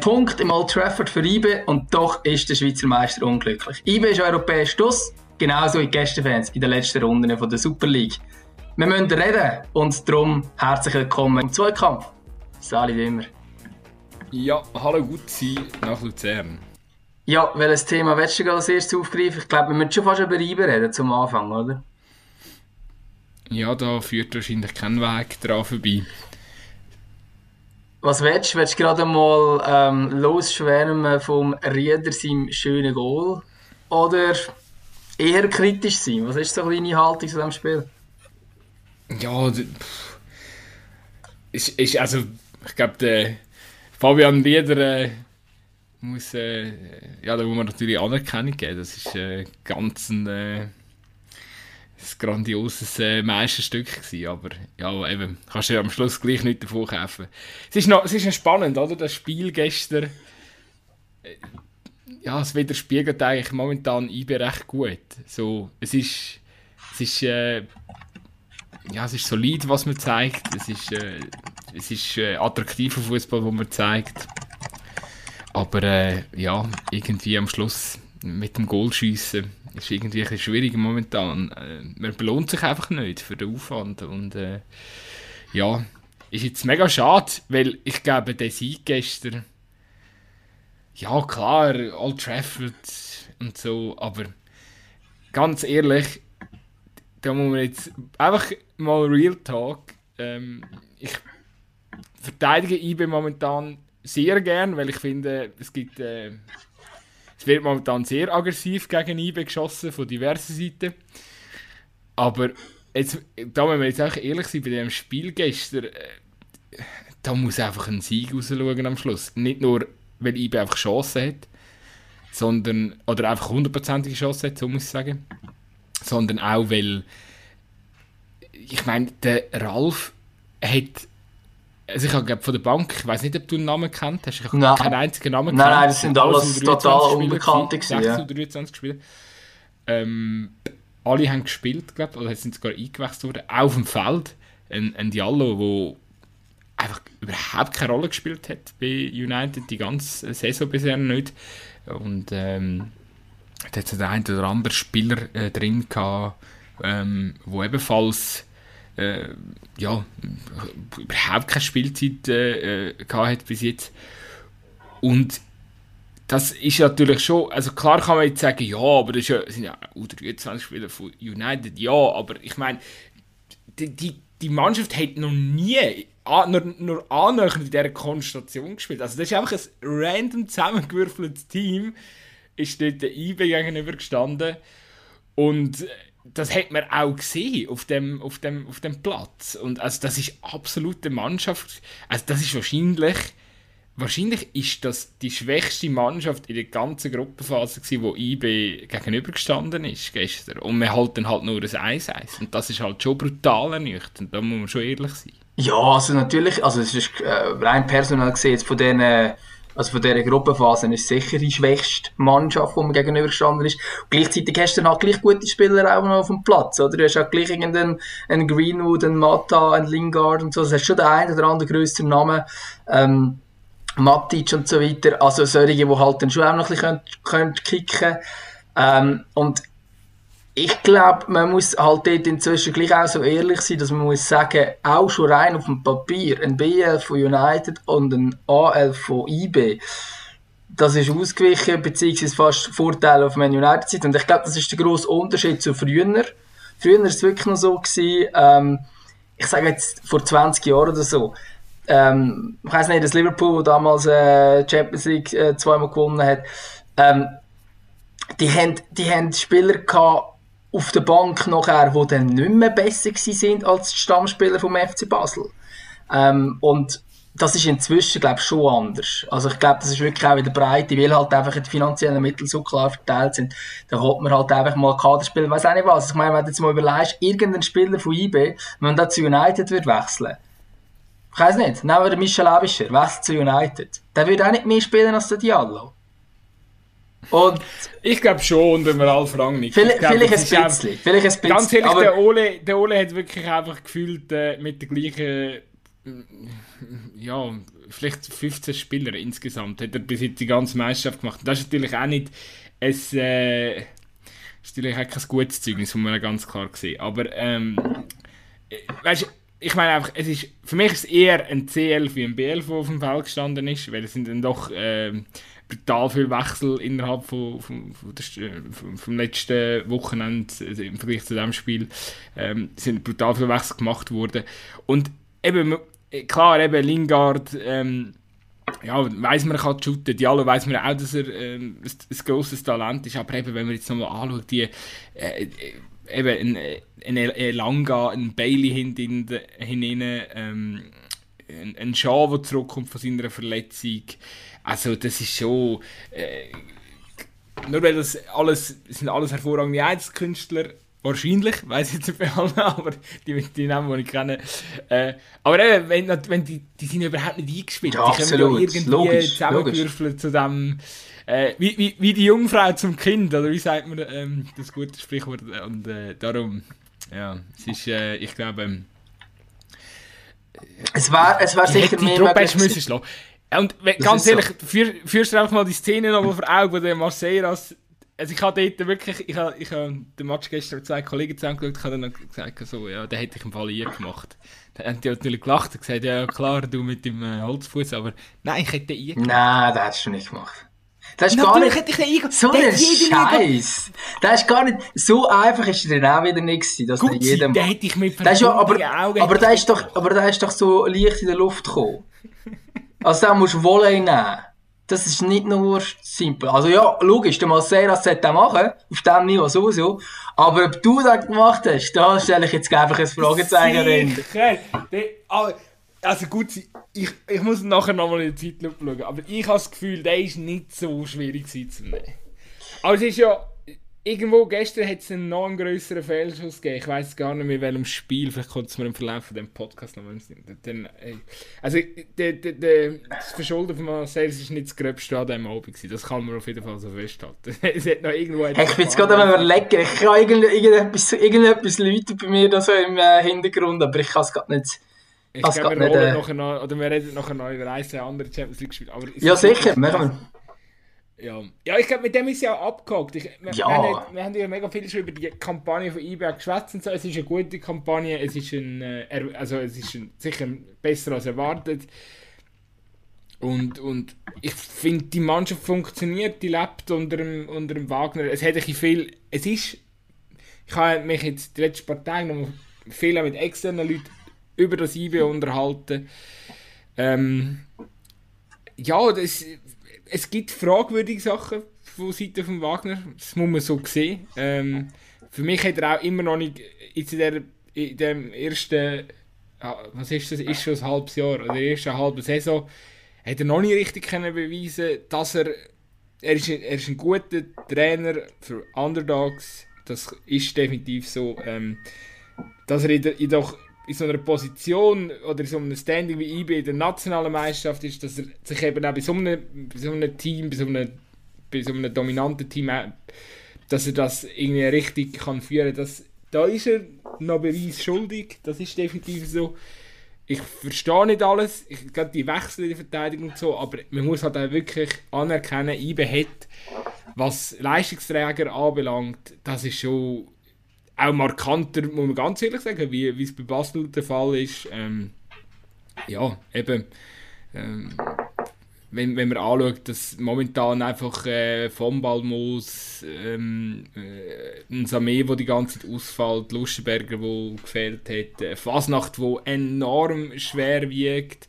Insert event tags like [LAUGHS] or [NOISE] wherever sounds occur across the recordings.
Punkt im Old Trafford für IBE und doch ist der Schweizer Meister unglücklich. IBE ist europäisch Schluss, genauso wie die Gästefans in den letzten Runden von der Super League. Wir müssen reden und darum herzlich willkommen im Zweikampf. Sali wie immer. Ja, hallo gut sein nach Luzern. Ja, welches Thema willst du als erstes aufgreifen? Ich glaube, wir müssen schon fast über IBE reden zum Anfang, oder? Ja, da führt wahrscheinlich kein Weg dran vorbei. Was willst du? Willst du gerade mal ähm, losschwärmen vom Rieder seinem schönen Goal? Oder eher kritisch sein? Was ist so deine Haltung zu diesem Spiel? Ja, ist, ist also, ich glaube, Fabian Rieder äh, muss, äh, ja, da muss man natürlich Anerkennung geben. Das ist äh, ganz ein, äh, ein grandioses äh, Meisterstück gewesen, aber ja, eben, kannst du ja am Schluss gleich nicht davon kaufen. Es ist noch, es ist noch spannend, oder, das Spiel gestern, äh, ja, es widerspiegelt eigentlich momentan IB recht gut. So, es ist, es ist, äh, ja, es ist solid, was man zeigt, es ist, äh, es ist äh, attraktiver Fußball, wo man zeigt, aber äh, ja, irgendwie am Schluss mit dem Goalschiessen ist irgendwie ein schwierig momentan. Äh, man belohnt sich einfach nicht für den Aufwand und äh, ja, ist jetzt mega schade, weil ich glaube, der Sieg gestern, ja klar, Old Trafford und so, aber ganz ehrlich, da muss man jetzt einfach mal Real Talk, ähm, ich verteidige IB momentan sehr gern, weil ich finde, es gibt äh, es wird momentan sehr aggressiv gegen IBE geschossen von diversen Seiten. Aber jetzt, da müssen wir jetzt auch ehrlich sein, bei dem Spiel gestern, äh, da muss einfach ein Sieg rausschauen am Schluss. Nicht nur, weil IBE einfach Chancen hat, sondern, oder einfach hundertprozentige Chancen hat, so muss ich sagen, sondern auch, weil, ich meine, der Ralf hat also ich habe von der Bank, ich weiß nicht, ob du einen Namen kennt hast. Ich habe nein. keinen einzigen Namen. Nein, nein, das sind alles total Unbekannte gewesen. 6 oder 23 Spieler. Ähm, alle haben gespielt, glaube ich, oder sind sogar eingewechselt worden. Auch auf dem Feld. Ein, ein Diallo, der einfach überhaupt keine Rolle gespielt hat bei United, die ganze Saison bisher nicht. Und ähm, da hat es der ein oder andere Spieler äh, drin gehabt, ähm, wo ebenfalls äh, ja, überhaupt keine Spielzeit äh, äh hat bis jetzt. Und das ist natürlich schon, also klar kann man jetzt sagen, ja, aber das ja, sind ja U23-Spieler von United, ja, aber ich meine, die, die, die Mannschaft hat noch nie nur, nur annähernd in dieser Konstellation gespielt. Also das ist einfach ein random zusammengewürfeltes Team, ist dort der IB gegenüber gestanden und das hat man auch gesehen auf dem, auf dem, auf dem Platz. Und also das ist absolute Mannschaft. Also das ist wahrscheinlich, wahrscheinlich ist das die schwächste Mannschaft in der ganzen Gruppenphase gewesen, wo IB gegenübergestanden ist gestern. Und wir halten halt nur ein 1-1. Und das ist halt schon brutal ernüchternd. Da muss man schon ehrlich sein. Ja, also natürlich, also es ist äh, rein personal gesehen jetzt von diesen also von dieser Gruppenphase ist sicher die schwächste Mannschaft, die man gegenübergestanden ist. Und gleichzeitig hast du dann halt gleich gute Spieler auch noch auf dem Platz, oder? Du hast auch gleich irgendeinen einen Greenwood, einen Mata, einen Lingard und so. Das hast schon den einen oder anderen grösseren Namen. Ähm, Matic und so weiter. Also solche, die halt dann schon auch noch ein bisschen können, können kicken ähm, Und ich glaube, man muss halt dort inzwischen gleich auch so ehrlich sein, dass man muss sagen, auch schon rein auf dem Papier, ein B11 von United und ein A11 von IB, das ist ausgewichen, beziehungsweise fast Vorteil auf Man United Seite. Und ich glaube, das ist der grosse Unterschied zu früher. Früher war es wirklich noch so, gewesen, ähm, ich sage jetzt vor 20 Jahren oder so, ähm, ich weiß nicht, das Liverpool, damals äh, Champions League äh, zweimal gewonnen hat, ähm, die haben, die haben Spieler gehabt, auf der Bank nachher, die dann nicht mehr besser sind als die Stammspieler vom FC Basel. Ähm, und das ist inzwischen, glaube ich, schon anders. Also ich glaube, das ist wirklich auch wieder Breite, weil halt einfach die finanziellen Mittel so klar verteilt sind. Da hat man halt einfach mal Kaderspieler, weiß auch nicht was. Ich meine, wenn du jetzt mal überlegst, irgendein Spieler von IB, wenn man zu United wird wechseln, ich weiß nicht, nehmen wir den Michel Abischer, wechselt zu United, der würde auch nicht mehr spielen als der Diallo. Und ich glaube schon, wenn wir alle fragen nicht. Vielleicht, glaub, vielleicht, ein bisschen, auch, vielleicht ein bisschen. Ganz ehrlich, der Ole, der Ole hat wirklich einfach gefühlt äh, mit der gleichen ja, vielleicht 15 Spieler insgesamt hat er bis jetzt die ganze Meisterschaft gemacht. Das ist natürlich auch nicht ein, äh, ist natürlich auch kein gutes Zeugnis, muss man ganz klar sehen. Aber, ähm, weißt ich meine einfach, es ist, für mich ist es eher ein C11 wie ein B11, der auf dem Feld gestanden ist, weil es sind dann doch äh, brutal viele Wechsel innerhalb von, von, von der, vom, vom letzten Wochenende also im Vergleich zu diesem Spiel ähm, sind brutal viele Wechsel gemacht worden. Und eben, klar, eben Lingard, ähm, ja, weiss man, er kann shooten. Diallo weiss man auch, dass er ähm, ein, ein grosses Talent ist. Aber eben, wenn man jetzt nochmal anschaut, die, äh, eben ein, ein Elanga, ein Bailey hinten, hinein, ähm, ein, ein Shaw, der zurückkommt von seiner Verletzung. Also das ist schon... Äh, nur weil das alles, sind alles hervorragende Einzelkünstler, wahrscheinlich, weiß ich jetzt nicht bei allen, [LAUGHS] aber die, die Namen, die ich kenne. Äh, aber eben, wenn, wenn die, die sind überhaupt nicht eingespielt, ja, die können ja irgendwie zusammengewürfelt zu dem äh, wie, wie, wie die Jungfrau zum Kind, oder wie sagt man ähm, das gute Sprichwort? Und äh, darum, ja, es ist, äh, ich glaube, ähm, es war, es war sicher die mehr Truppe müssen schlagen. Und ganz ehrlich, so. für, führst du einfach mal die Szene noch vor Augen, wo der Marseillas also ich habe dort wirklich, ich habe, ich habe den Match gestern mit zwei Kollegen zusammengeschaut, ich habe dann gesagt, so, ja, den hätte ich im Fall hier gemacht. Dann haben die natürlich gelacht und gesagt, ja klar, du mit dem äh, Holzfuß, aber nein, ich hätte hier gemacht. Nein, das hättest du nicht gemacht. Das ist Natürlich gar nicht hätte ich so ein Scheiß. Das ist gar nicht so einfach ist er dann auch wieder nicht gewesen, dass Gut, jedem. Hätte ich mit das ja, aber, Augen aber der ist doch, aber der ist doch so leicht in der Luft gekommen. [LAUGHS] also da musst du Volley nehmen. Das ist nicht nur simpel. Also ja, logisch, der Maceras sollte das machen, auf dem Niveau sowieso. Aber ob du das gemacht hast, da stelle ich jetzt einfach ein Fragezeichen dahinter. Also gut, ich, ich muss nachher nochmal in die Zeitlupe schauen, aber ich habe das Gefühl, der ist nicht so schwierig zu nehmen. Aber es ist ja, irgendwo gestern hat es einen noch einen grösseren Fehlschuss gegeben. Ich weiß gar nicht mehr, in welchem Spiel. Vielleicht kommt es mir im Verlauf von dem Podcast noch mal dann, Also, de, de, de, das Verschulden von Marcel ist nicht das Gröbste an diesem Abend gewesen. Das kann man auf jeden Fall so festhalten. [LAUGHS] es hat noch irgendwo... Hey, ich bin jetzt gerade am überlegen. Ich kann irgendetwas, irgendetwas läuten bei mir da so im äh, Hintergrund, aber ich kann es gerade nicht... Ich glaube, wir, äh... noch noch, oder wir reden nachher noch über ein, zwei andere Champions League Spiele. ja, sicher, machen wir. Ja, ja ich glaube, mit dem ist ja auch abgehakt. Ich, wir, ja. haben, wir haben ja mega viel schon über die Kampagne von eBay geschwätzt so. Es ist eine gute Kampagne, es ist, ein, äh, also es ist ein, sicher besser als erwartet. Und, und ich finde, die Mannschaft funktioniert, die lebt unter dem, unter dem Wagner. Es hat ein viel, es ist, ich habe mich jetzt die letzten paar Tage noch viel mit externen Leuten über das IB unterhalten. Ähm, ja, das, es gibt fragwürdige Sachen von Seite von Wagner, das muss man so sehen. Ähm, für mich hat er auch immer noch nicht in, der, in dem ersten, was ist das, ist schon ein halbes Jahr, oder der ersten halben Saison, hat er noch nicht richtig können beweisen dass er, er ist, er ist ein guter Trainer für Underdogs, das ist definitiv so, ähm, dass er in, in so einer Position oder in so einem Standing wie IB in der nationalen Meisterschaft ist, dass er sich eben auch bei so einem, bei so einem Team, bei so einem, bei so einem dominanten Team, dass er das irgendwie richtig kann führen kann. Da ist er noch Beweis schuldig, das ist definitiv so. Ich verstehe nicht alles, ich glaube die Wechsel in der Verteidigung und so, aber man muss halt auch wirklich anerkennen, IB hat, was Leistungsträger anbelangt, das ist schon auch markanter, muss man ganz ehrlich sagen, wie, es bei Basel der Fall ist. Ähm, ja, eben, ähm, wenn, wenn man anschaut, dass momentan einfach äh, vom Balmos, ähm, äh, ein Samé, der die ganze Zeit ausfällt, Lustenberger, der gefehlt hat, äh, Fasnacht, der enorm schwer wiegt,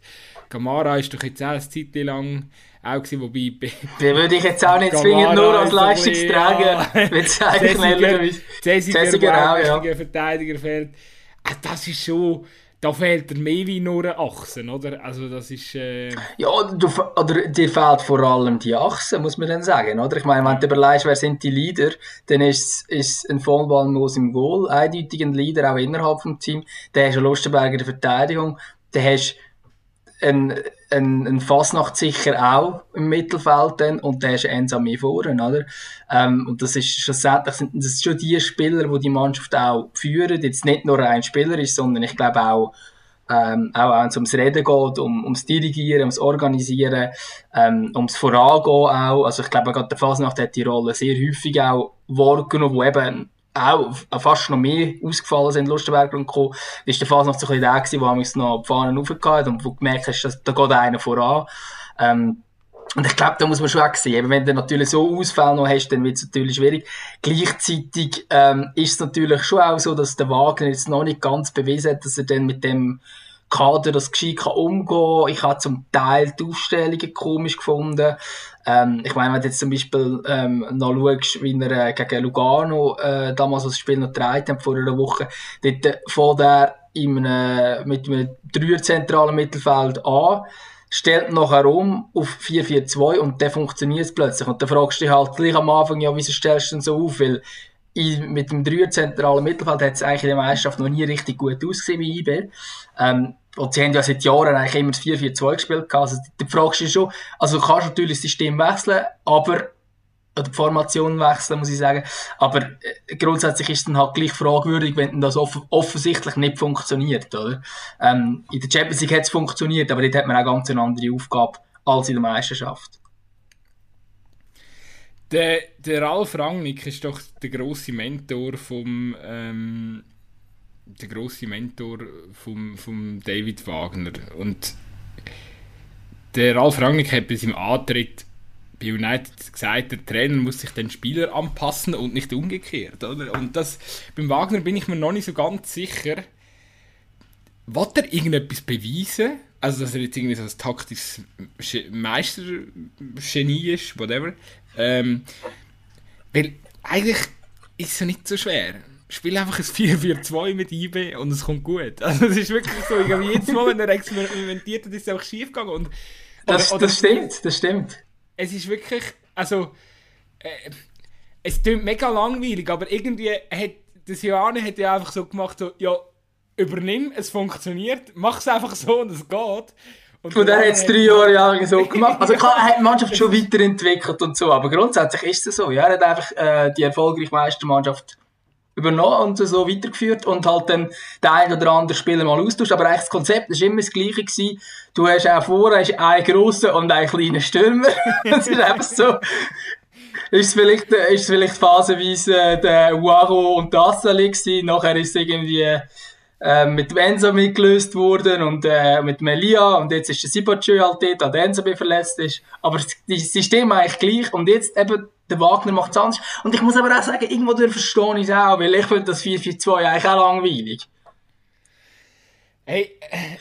Gamara ist doch jetzt auch eine Zeit lang auch gewesen, wobei... Den würde ich jetzt auch nicht zwingend nur als Leistungsträger bezeichnen. Cäsiger auch, ja. [LAUGHS] Verteidiger fehlt. Ah, das ist schon... Da fehlt er mehr wie nur eine Achse, oder? Also das ist... Äh... Ja, du, oder dir fehlt vor allem die Achse, muss man dann sagen, oder? Ich meine, wenn du überlegst, wer sind die Leader, dann ist, ist ein Vollballmus im Goal, eindeutig ein Leader auch innerhalb des Teams. Dann hast du Lustenberger in der Verteidigung, dann hast ein, ein, ein Fasnacht sicher auch im Mittelfeld dann, und der ist Ensami vorne, oder? Ähm, und das ist schlussendlich sind das schon die Spieler, die die Mannschaft auch führen, jetzt nicht nur ein Spieler ist, sondern ich glaube auch ähm, auch wenn es ums Reden geht, um, ums Dirigieren, ums Organisieren, ähm, ums Vorangehen auch. Also ich glaube, gerade der Fasnacht hat die Rolle sehr häufig auch wahrgenommen, wo eben auch fast noch mehr ausgefallen sind, Lustenberger und Co. War der Fasnacht so ein bisschen der, wo man noch die Fahnen raufgehauen und wo du gemerkt hast, dass, da geht einer voran. Ähm, und ich glaube, da muss man schon auch sehen, wenn du natürlich so Ausfälle noch hast, dann wird es natürlich schwierig. Gleichzeitig ähm, ist es natürlich schon auch so, dass der Wagner jetzt noch nicht ganz bewiesen hat, dass er dann mit dem Kader das gescheit kann umgehen. Ich habe zum Teil die Aufstellungen komisch gefunden. Ähm, ich meine, wenn du jetzt zum Beispiel ähm, noch schaust, wie er äh, gegen Lugano äh, damals das Spiel noch gedreht hat, vor einer Woche, dort äh, fängt er in einem, mit einem dreier zentralen Mittelfeld an stellt nachher um auf 4-4-2 und dann funktioniert es plötzlich. Und dann fragst du dich halt gleich am Anfang, ja, wieso stellst du denn so auf? Weil in, mit dem dreier zentralen Mittelfeld hat es eigentlich in der Meisterschaft noch nie richtig gut ausgesehen wie IB. Ähm, und sie haben ja seit Jahren eigentlich immer das 4-4-2 gespielt. Also, du fragst dich schon, also du kannst natürlich das System wechseln, aber oder die Formation wechseln, muss ich sagen. Aber äh, grundsätzlich ist es dann halt gleich fragwürdig, wenn das off offensichtlich nicht funktioniert, oder? Ähm, in der Champions League hat es funktioniert, aber dort hat man auch ganz eine andere Aufgabe als in der Meisterschaft. Der, der Ralf Rangnick ist doch der grosse Mentor vom ähm, der grosse Mentor vom, vom David Wagner und der Ralf Rangnick hat bei seinem Antritt bei United gesagt, der Trainer muss sich den Spieler anpassen und nicht umgekehrt. Oder? Und das, beim Wagner bin ich mir noch nicht so ganz sicher. Wollt er irgendetwas beweisen? Also, dass er jetzt irgendwie so ein taktisches Meistergenie ist, whatever. Ähm, weil eigentlich ist es ja nicht so schwer. Spiel einfach ein 4-4-2 mit IB und es kommt gut. [LAUGHS] Also, es ist wirklich so, irgendwie jedes Mal, wenn er experimentiert hat, ist es einfach schief gegangen. Und, oder, das, das stimmt, das stimmt es ist wirklich, also, äh, es klingt mega langweilig, aber irgendwie hat das Johanne hat ja einfach so gemacht, so, ja, übernimm, es funktioniert, mach es einfach so und es geht. Und, und er hat es drei Jahre lang so [LAUGHS] gemacht. Also klar, er hat die Mannschaft schon weiterentwickelt und so, aber grundsätzlich ist es so. Ja, er hat einfach äh, die erfolgreiche Meistermannschaft übernommen und so weitergeführt und halt dann der ein oder andere Spieler mal austauscht. Aber eigentlich das Konzept war immer das gleiche gewesen. Du hast auch vorne einen grossen und einen kleinen Stürmer. [LAUGHS] das ist einfach so. Ist es vielleicht, ist es vielleicht phasenweise äh, der Uaro und der Assali gewesen. Nachher ist es irgendwie äh, mit Enzo mitgelöst worden und äh, mit Melia und jetzt ist der Sibachö halt dort, der Enzo verletzt ist. Aber das System eigentlich gleich und jetzt eben der Wagner macht es anders. Und ich muss aber auch sagen, irgendwo verstehe ich es auch, weil ich finde das 4-4-2 eigentlich auch langweilig. Hey,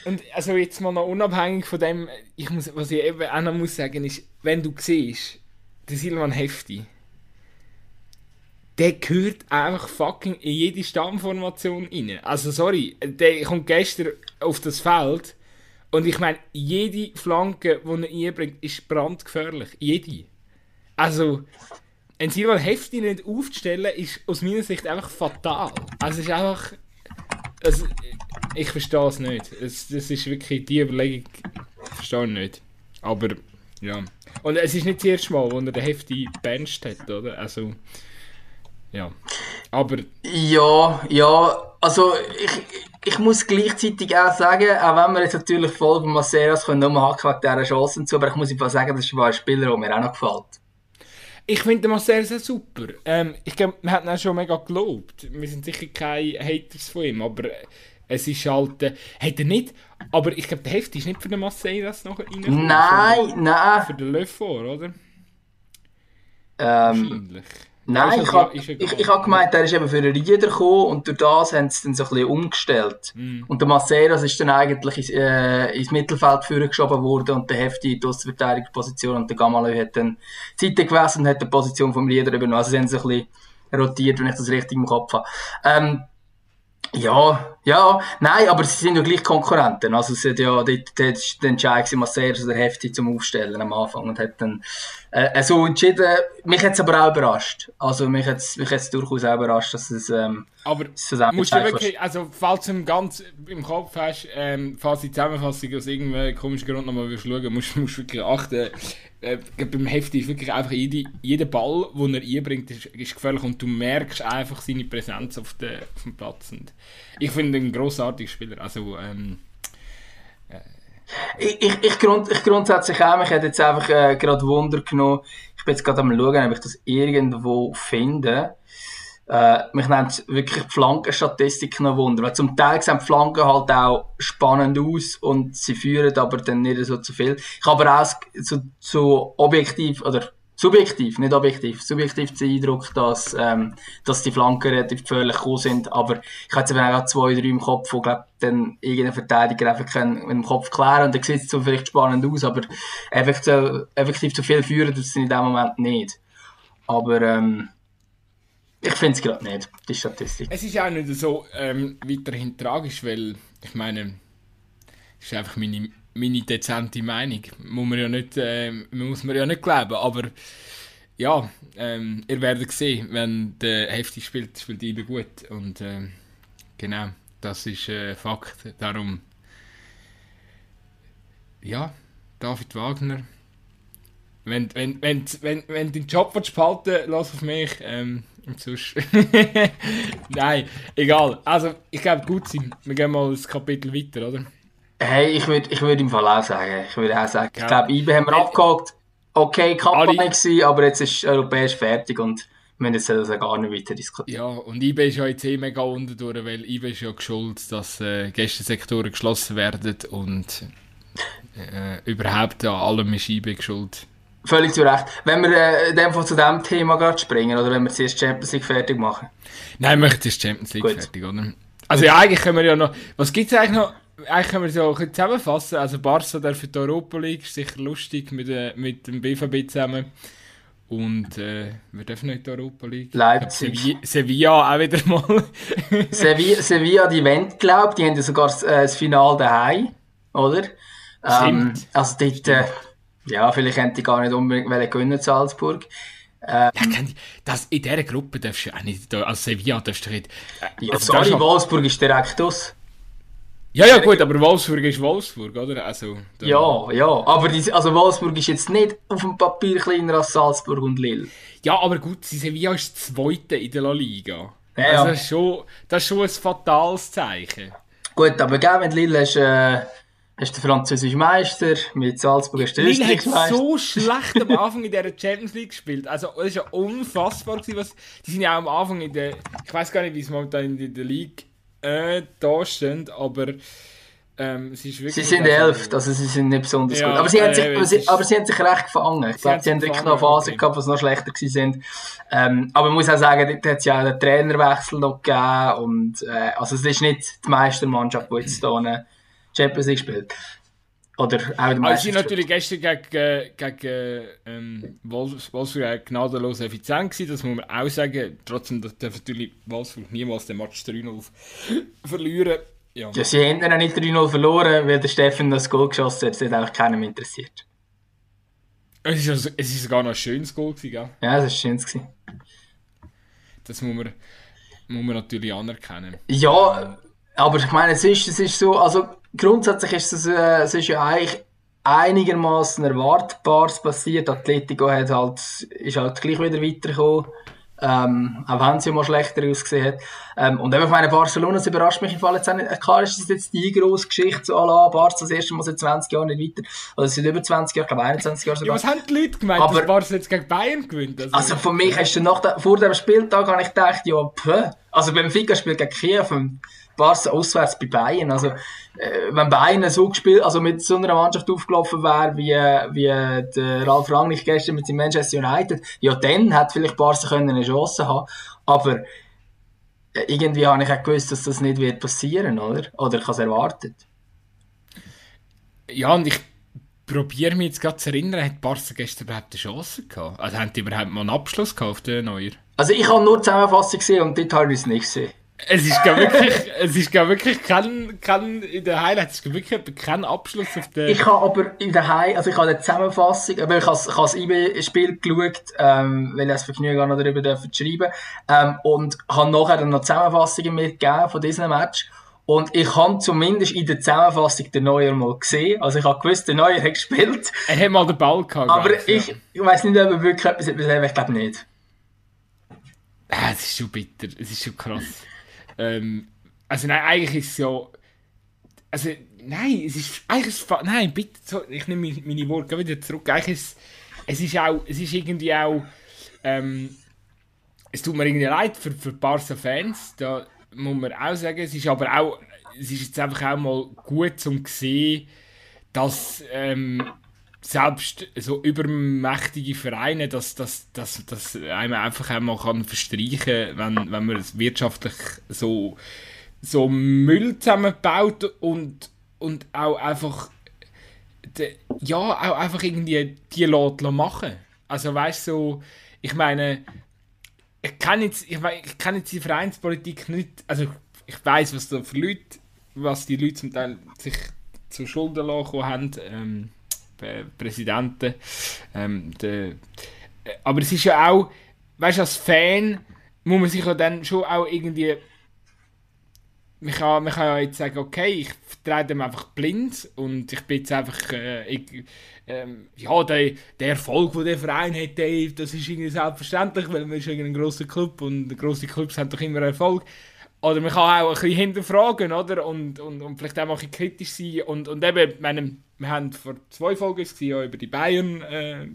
und also jetzt mal noch unabhängig von dem, ich muss, was ich eben auch noch muss sagen, ist, wenn du siehst, der Silvan Hefti, der gehört einfach fucking in jede Stammformation rein. Also sorry, der kommt gestern auf das Feld und ich meine, jede Flanke, die er einbringt, ist brandgefährlich. Jede. Also, ein Silvan Hefti nicht aufzustellen, ist aus meiner Sicht einfach fatal. Also, es ist einfach. Also, ich verstehe es nicht. Es, das ist wirklich die Überlegung, ich verstehe ich nicht. Aber, ja. Und es ist nicht das erste Mal, wo er den Hefti bencht hat, oder? Also, ja. Aber. Ja, ja. Also, ich, ich muss gleichzeitig auch sagen, auch wenn wir jetzt natürlich voll von Maceras können, nur hacken wegen dieser Chancen zu, aber ich muss einfach sagen, das ist ein Spieler, der mir auch noch gefällt. Ich finde den Marcel sehr super. Ähm, ich glaube, wir haben ihn schon mega gelobt. Wir sind sicher keine Haters von ihm, aber es ist halt... Äh, hat er nicht... Aber ich glaube, der Heft ist nicht für den Marcel das noch rein. Nein, nein. Für den Löffel, oder? Ähm, Wahrscheinlich. Nein, ich habe ich, ich hab gemeint, er ist eben für einen Rieder gekommen und durch das haben sie dann so ein bisschen umgestellt. Mm. Und der Maceras ist dann eigentlich ins, äh, ins Mittelfeld geschoben worden und der Hefti in die Ostverteidigungsposition und der Gamalö hat dann Seite gewesen und hat die Position vom Rieder übernommen. Also sie haben sich ein bisschen rotiert, wenn ich das richtig im Kopf habe. Ähm, ja, ja, nein, aber sie sind ja gleich Konkurrenten. Also es hat ja dort, dort Entscheid mal sehr, sehr heftig zum Aufstellen am Anfang und hat dann äh, so entschieden. Mich hat es aber auch überrascht. Also mich hat es mich durchaus auch überrascht, dass es ähm, aber musst du wirklich, also falls du ganz im Kopf hast, ähm, falls die Zusammenfassung aus irgendeinem komischen Grund nochmal willst schauen, musst du wirklich achten, äh, beim Hefti ist wirklich einfach jede, jeder Ball, den er einbringt, ist, ist gefährlich und du merkst einfach seine Präsenz auf, der, auf dem Platz. Und ich finde ihn ein grossartiger Spieler. Also, ähm, Ich, ich, ich, grund, ich grundsätzlich auch, mich hat jetzt einfach äh, gerade Wunder genommen. Ich bin jetzt gerade am schauen, ob ich das irgendwo finde. Äh, mich nennt wirklich Flankenstatistik noch Wunder. Weil zum Teil sehen die Flanken halt auch spannend aus und sie führen aber dann nicht so zu viel. Ich habe aber auch so, so objektiv, oder subjektiv, nicht objektiv, subjektiv den Eindruck, dass, ähm, dass die Flanken relativ gefährlich gekommen sind, aber ich hatte jetzt auch zwei, drei im Kopf, die, glaub, dann irgendeine Verteidiger einfach mit dem Kopf klären und dann sieht es so vielleicht spannend aus, aber effektiv, effektiv zu viel führen tut es in dem Moment nicht. Aber, ähm, ich finde es gerade nicht, die Statistik. Es ist auch nicht so ähm, weiterhin tragisch, weil ich meine, es ist einfach meine, meine dezente Meinung. Muss man ja nicht, äh, muss man ja nicht glauben, aber ja, ähm, ihr werdet sehen, wenn der Heftig spielt, spielt Ibe gut und äh, genau, das ist äh, Fakt. Darum, ja, David Wagner, wenn, wenn, wenn, wenn, wenn du den Job willst, lass auf mich. Ähm, [LAUGHS] Sonst. [LAUGHS] Nein, egal. Also, ich glaube, gut sein. Wir gehen mal das Kapitel weiter, oder? Hey, ich würde ich würd im Fall auch sagen. Ich würde auch sagen, ja. ich glaube, IBE haben wir hey. abgehakt. Okay, Kampagne gewesen, aber jetzt ist europäisch fertig und wir müssen das gar nicht weiter diskutieren. Ja, und IBE ist ja jetzt eh mega unten durch, weil IBE ist ja geschuldet, dass äh, Gästesektoren geschlossen werden und äh, überhaupt an allem ist IBE geschuldet. Völlig zu Recht. Wenn wir äh, in dem Fall zu diesem Thema gerade springen, oder wenn wir zuerst Champions League fertig machen? Nein, wir machen zuerst Champions League Gut. fertig, oder? Also ja, eigentlich können wir ja noch... Was gibt es eigentlich noch? Eigentlich können wir so ein zusammenfassen. Also Barca der für die Europa League, ist sicher lustig mit, äh, mit dem BVB zusammen. Und äh, wir dürfen nicht die Europa League. Leipzig. Sevilla, Sevilla auch wieder mal. [LAUGHS] [LAUGHS] Sevilla, Sevilla, die Event, glaube die haben ja sogar das, äh, das Finale daheim, oder? Ähm, also dort... Äh, ja, vielleicht hätte ich gar nicht unbedingt gewinnen Salzburg. Ähm, das, in dieser Gruppe darfst du auch nicht, als Sevilla darfst du nicht... Äh, ja, also sorry, Wolfsburg ist direkt aus. Ja, ja, gut, aber Wolfsburg ist Wolfsburg, oder? Also, ja, ja, aber die, also Wolfsburg ist jetzt nicht auf dem Papier kleiner als Salzburg und Lille. Ja, aber gut, Sevilla ist Zweite in der La Liga. Ja, also, das, ist schon, das ist schon ein fatales Zeichen. Gut, aber gell, wenn Lille ist... Äh, hast du den französischen Meister, mit Salzburg hast du den Österreichischen Meister. so schlecht am Anfang in dieser Champions League gespielt. Also, das ist ja unfassbar gewesen, was, die sind ja auch am Anfang in der, ich weiß gar nicht, wie es momentan in der League äh, da stehen, aber ähm, es ist wirklich... Sie sind elf, also sie sind nicht besonders ja, gut. Aber sie, äh, haben sich, aber, sie, aber sie haben sich recht gefangen. Ich glaube, sie haben wirklich noch Phasen okay. gehabt, sie noch schlechter sind. Ähm, aber man muss auch sagen, da hat es ja auch einen Trainerwechsel noch gegeben und äh, also es ist nicht die Meistermannschaft, die jetzt hier Champions League spielt. Oder auch die Also sie natürlich gestern gegen, gegen ähm, Wolfsburg gnadenlos effizient gewesen, das muss man auch sagen. Trotzdem darf natürlich Wolfsburg niemals den Match 3-0 [LAUGHS] verlieren. Ja. ja, sie haben dann nicht 3-0 verloren, weil der Steffen das Goal geschossen hat. Das hat einfach keinem interessiert. Es ist, also, es ist sogar noch ein schönes Goal gewesen, gell? Ja, es war schönes. Gewesen. Das muss man, muss man natürlich anerkennen. Ja, aber ich meine, es ist, es ist so, also grundsätzlich ist es, äh, es ist ja eigentlich einigermaßen erwartbares passiert. Atletico hat halt, ist halt gleich wieder weitergekommen. Ähm, auch wenn sie mal schlechter ausgesehen hat. Ähm, und eben, meine Barcelona, das überrascht mich im Fall jetzt auch nicht. Klar ist das jetzt die grosse Geschichte, so à la Barca das erste Mal seit 20 Jahren nicht weiter. Oder seit über 20 Jahren, ich glaube 21 Jahre sogar. Ja, was haben die Leute gemeint, Aber, dass Barca jetzt gegen Bayern gewinnt? Also, also von mich hast du nach vor dem Spieltag habe ich gedacht, ja, pff. Also beim Fika spielt gegen Kiew Barca auswärts bei Bayern. Also, äh, wenn Bayern so gespielt, also mit so einer Mannschaft aufgelaufen wäre, wie, wie der Ralf Rangnick gestern mit dem Manchester United, ja, dann hätte vielleicht Barca können eine Chance haben. Aber äh, irgendwie habe ich auch gewusst, dass das nicht wird passieren, oder? Oder ich habe es erwartet. Ja, und ich probiere mich jetzt gerade zu erinnern, hat Barca gestern überhaupt eine Chance gehabt? Also haben die überhaupt mal einen Abschluss gehabt auf den Neuer? Also ich habe nur die Zusammenfassung gesehen und dort habe ich es nicht gesehen. Es ist gar wirklich, es ist gar wirklich kein, kein, in der Highlights ist wirklich kein Abschluss auf der... Ich habe aber in der High, also ich habe eine Zusammenfassung, aber ich habe, ich habe das IB-Spiel geschaut, ähm, weil ich das Vergnügen noch darüber dürfen schreiben ähm, und habe nachher dann noch Zusammenfassungen mitgegeben von diesem Match und ich habe zumindest in der Zusammenfassung den Neuer mal gesehen. Also ich habe gewusst, der Neuer hat gespielt. Er hat mal den Ball gehabt. Aber ich, ja. ich weiß nicht, ob er wirklich etwas hat ich glaube nicht. Ah, es ist schon bitter, es ist schon krass. Ähm, also nein, eigentlich ist es ja... Also nein, es ist eigentlich, ein, nein, bitte, so, ich nehme meine, meine Worte wieder zurück. Eigentlich ist, es ist auch, es ist irgendwie auch, ähm, es tut mir irgendwie leid für, für Barca-Fans, da muss man auch sagen, es ist aber auch, es ist jetzt einfach auch mal gut zum sehen, dass ähm, selbst so übermächtige Vereine, dass, dass, dass, dass einem einfach einmal kann verstreichen kann, wenn, wenn man es wirtschaftlich so, so Müll zusammenbaut und, und auch einfach de, ja, auch einfach irgendwie die Leute machen. Also weißt du, so, ich meine, ich kann jetzt, ich, ich kann jetzt die Vereinspolitik nicht, also ich weiß, was da für Leute, was die Leute zum Teil sich zu Schulden lassen haben, ähm, Präsidenten, ähm, de, aber es ist ja auch, weißt du, als Fan muss man sich ja dann schon auch irgendwie man kann, man kann ja jetzt sagen, okay, ich vertraue dem einfach blind und ich bin jetzt einfach, äh, ich, ähm, ja, der, der Erfolg, den der Verein hat, der, das ist irgendwie selbstverständlich, weil man ist ein grosser Club und grosse Clubs haben doch immer Erfolg. Oder man kann auch ein bisschen hinterfragen, oder? Und, und, und vielleicht auch mal ein bisschen kritisch sein. Und, und eben, meine, wir haben vor zwei Folgen ja über die Bayern äh,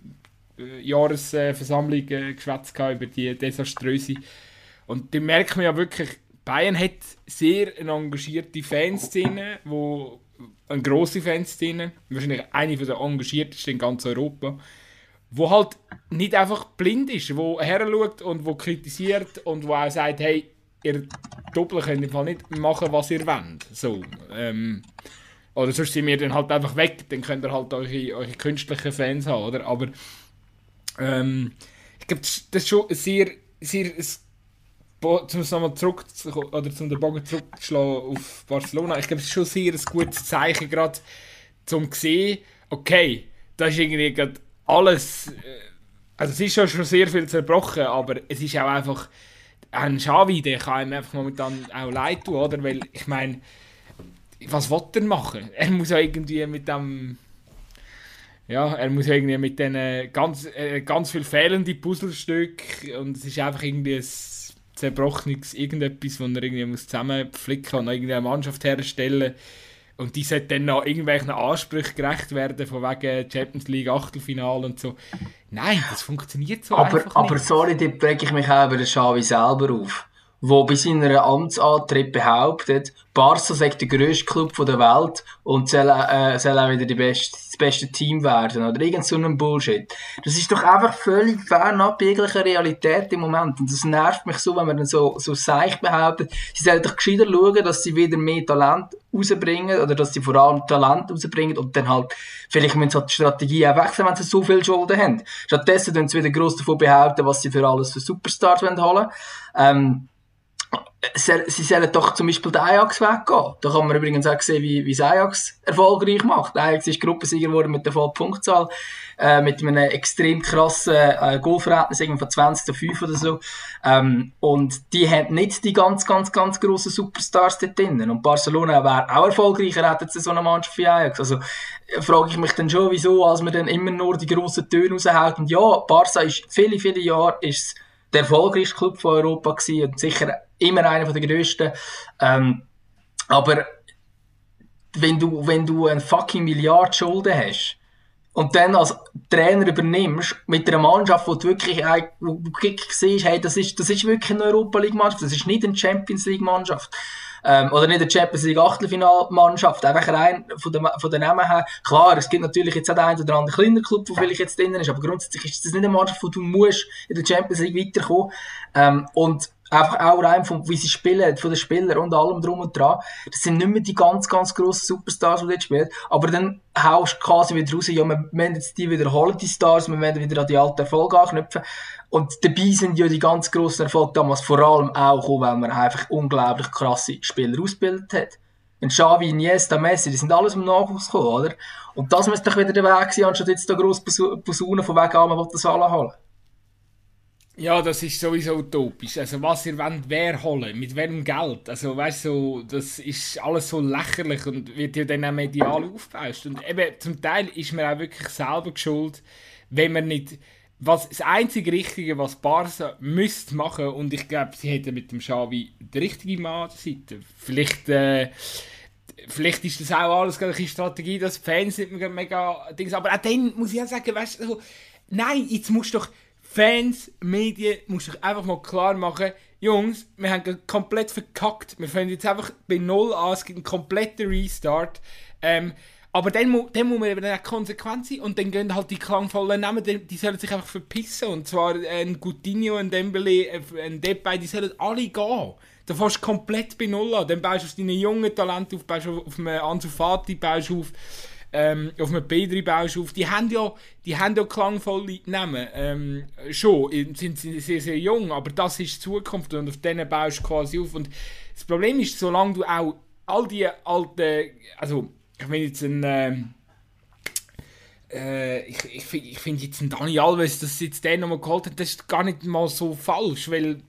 Jahresversammlung äh, geschwätzt, über die desaströse. Und da merkt man ja wirklich, Bayern hat sehr eine engagierte Fanszene, wo eine grosse Fanszene, wahrscheinlich eine der engagiertesten in ganz Europa, wo halt nicht einfach blind ist, wo heranschaut und wo kritisiert und wo auch sagt, hey, ihr Doppel könnt im Fall nicht machen, was ihr wollt. So, ähm, oder sonst sind wir dann halt einfach weg, dann könnt ihr halt eure, eure künstlichen Fans haben, oder? Aber ähm, ich glaube, das ist schon sehr, sehr zum nochmal zurück oder zum den Bogen zurückzuschlagen auf Barcelona, ich glaube, es ist schon sehr ein gutes Zeichen gerade, zum zu sehen, okay, da ist irgendwie gerade alles, äh, also es ist schon sehr viel zerbrochen, aber es ist auch einfach, ein Xavi, der kann einem einfach momentan auch leid tun, oder? Weil, ich meine, was will er machen? Er muss ja irgendwie mit dem ja, er muss irgendwie mit diesen ganz, äh, ganz viel fehlende Puzzlestücke und es ist einfach irgendwie ein zerbrochenes irgendetwas, das er irgendwie muss zusammenflicken und eine Mannschaft herstellen und die sollte dann noch irgendwelchen Ansprüchen gerecht werden, von wegen Champions League Achtelfinale und so. Nein, das funktioniert so aber, einfach nicht. Aber sorry, da präge ich mich auch über den Xavi selber auf wo bei seiner Amtsantritt behauptet, Barca sei der grösste Club der Welt und soll, äh, soll auch wieder die beste, das beste Team werden oder irgend so ein Bullshit. Das ist doch einfach völlig fernab jeglicher Realität im Moment und das nervt mich so, wenn man dann so, so seich behauptet, sie sollen doch gescheiter schauen, dass sie wieder mehr Talent rausbringen oder dass sie vor allem Talent rausbringen und dann halt, vielleicht müssen sie halt die Strategie auch wechseln, wenn sie so viel Schulden haben. Stattdessen tun sie wieder gross davon behaupten, was sie für alles für Superstars holen wollen. Ähm, sie sollen doch zum Beispiel den Ajax weggehen. Da kann man übrigens auch sehen, wie, wie das Ajax erfolgreich macht. Ajax ist Gruppensieger geworden mit der vollen Punktzahl, äh, mit einem extrem krassen äh, Goalverhältnis, von 20 zu 5 oder so. Ähm, und die haben nicht die ganz, ganz, ganz grossen Superstars dort drinnen. Und Barcelona wäre auch erfolgreicher, hätten sie so eine Mannschaft wie Ajax. Also äh, frage ich mich dann schon, wieso, als man dann immer nur die grossen Töne raushält. Und ja, Barca ist viele, viele Jahre ist der erfolgreichste Club von Europa gewesen und sicher immer einer der grössten. Ähm, aber wenn du, wenn du eine fucking Milliarde Schulden hast und dann als Trainer übernimmst mit einer Mannschaft, wo du wirklich, wo du wirklich siehst, hey, das ist, das ist wirklich eine Europa League Mannschaft, das ist nicht eine Champions League Mannschaft. Ähm, oder nicht eine Champions League Achtelfinalmannschaft, einfach rein von der, von der Namen her. Klar, es gibt natürlich jetzt auch den einen oder anderen kleinen Club, der vielleicht jetzt drin ist, aber grundsätzlich ist das nicht eine Mannschaft, wo du musst in der Champions League weiterkommen. Ähm, und einfach auch rein von, wie sie spielen, von den Spielern und allem drum und dran. Das sind nicht mehr die ganz, ganz grossen Superstars, die dort spielen. Aber dann haust du quasi wieder raus, ja, wir wollen jetzt die wiederholen, die Stars, wir wollen wieder an die alten Erfolge anknüpfen. Und dabei sind ja die ganz grossen Erfolge damals vor allem auch gekommen, weil man einfach unglaublich krasse Spieler ausgebildet hat. Und Xavi, Iniesta, Messi, die sind alles im Nachwuchs gekommen, oder? Und das müsste doch wieder der Weg sein, anstatt jetzt da gross Posaunen von wegen, man will das alle holen. Ja, das ist sowieso utopisch. Also, was ihr wollt, wer holen, mit welchem Geld. Also, weißt du, das ist alles so lächerlich und wird ja dann auch medial aufgebauscht. Und eben, zum Teil ist man auch wirklich selber geschuld, wenn man nicht. Was, das einzige Richtige, was Barca müsste machen, und ich glaube, sie hätten mit dem Xavi den richtigen Mann an Seite. Vielleicht. Äh, vielleicht ist das auch alles eine Strategie, dass Fans nicht mega, mega Dings, aber auch dann muss ich auch sagen, weißt du, nein, jetzt musst du doch Fans, Medien, musst du einfach mal klar machen, Jungs, wir haben komplett verkackt, wir fangen jetzt einfach bei Null an, es gibt einen kompletten Restart, ähm, aber dann, dann muss man eben auch konsequent sein und dann gehen halt die klangvollen Namen, die, sollen sich einfach verpissen und zwar ein Coutinho, ein Dembele, ein Depay, die sollen alle gehen. Da fährst du komplett bei Null an. Dann baust du auf deine jungen Talente auf, baust auf einen Ansu Fati, baust auf, ähm, auf einen Pedri baust auf. Die haben ja, die haben ja klangvolle Namen. Ähm, schon, sind sie sehr, sehr jung, aber das ist die Zukunft und auf denen baust du quasi auf. Und das Problem ist, solange du auch all die alten, also ich meine jetzt ein, ähm, äh, ich, ich, ich finde jetzt ein Dani Alves, dass jetzt den nochmal geholt hat, das ist gar nicht mal so falsch, weil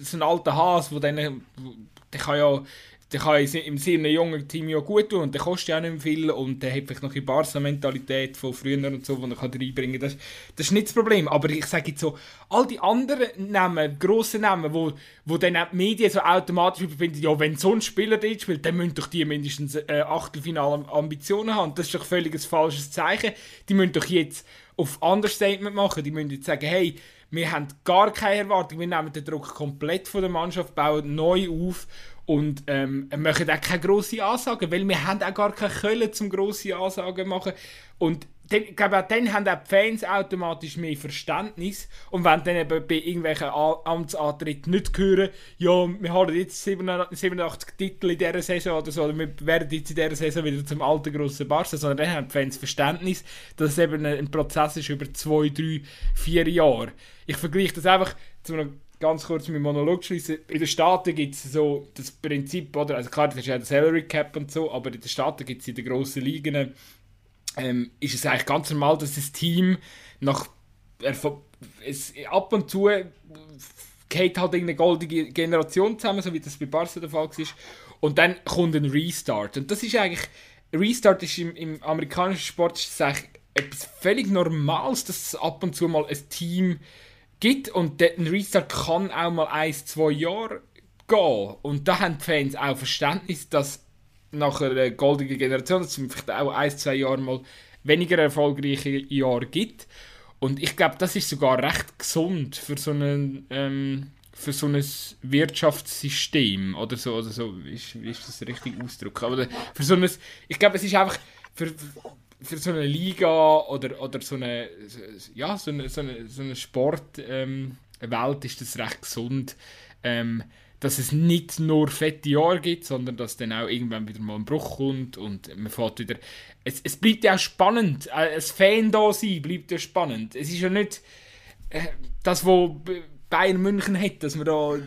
so ein alter Hase, wo dann, der kann ja der kann im sehr jungen Team ja gut tun und der kostet ja nicht mehr viel und der hat vielleicht noch die Barca-Mentalität von früher und so, die er reinbringen kann. Das, das ist nicht das Problem, aber ich sage jetzt so, all die anderen Namen, grossen Namen, wo, wo dann auch die Medien so automatisch finden, ja, wenn so ein Spieler dort spielt, dann müssen doch die mindestens äh, Achtelfinale-Ambitionen haben. Das ist doch völlig ein falsches Zeichen. Die müssen doch jetzt auf Understatement machen. Die müssen jetzt sagen, hey, wir haben gar keine Erwartung, wir nehmen den Druck komplett von der Mannschaft, bauen neu auf und ähm, machen auch keine grossen Ansagen, weil wir haben auch gar keine Kölle zum grossen Ansagen machen und dann, ich glaube, dann haben auch die Fans automatisch mehr Verständnis. Und wenn dann eben bei irgendwelchen Amtsantritten nicht hören, ja, wir haben jetzt 87 Titel in dieser Saison oder so, oder wir werden jetzt in dieser Saison wieder zum alten grossen Barca, sondern dann haben die Fans Verständnis, dass es eben ein Prozess ist über zwei, drei, vier Jahre. Ich vergleiche das einfach zu einem ganz kurz mit Monolog schließen. In den Staaten gibt es so das Prinzip, oder? Also klar, das ist ja der Salary Cap und so, aber in den Staaten gibt es in den grossen Ligen, ähm, ist es eigentlich ganz normal, dass das Team nach es, ab und zu geht halt eine goldige Generation zusammen, so wie das bei Barca der Fall war. Und dann kommt ein Restart. Und das ist eigentlich, Restart ist im, im amerikanischen Sport ist etwas völlig Normales, dass ab und zu mal ein Team gibt und ein Restart kann auch mal ein, zwei Jahre gehen. Und da haben die Fans auch Verständnis, dass nach einer goldenen Generation, es vielleicht auch ein, zwei Jahre mal weniger erfolgreiche Jahre gibt. Und ich glaube, das ist sogar recht gesund für so einen ähm, für so ein Wirtschaftssystem oder so, oder so ist, ist das richtig Ausdruck. Aber für so ein, ich glaube, es ist einfach für, für so eine Liga oder, oder so eine, ja, so eine, so eine, so eine Sportwelt ähm, ist das recht gesund, ähm, dass es nicht nur fette Jahre gibt, sondern dass dann auch irgendwann wieder mal ein Bruch kommt und man fährt wieder... Es, es bleibt ja auch spannend, äh, als Fan da sein bleibt ja spannend. Es ist ja nicht äh, das, was Bayern München hat, dass man da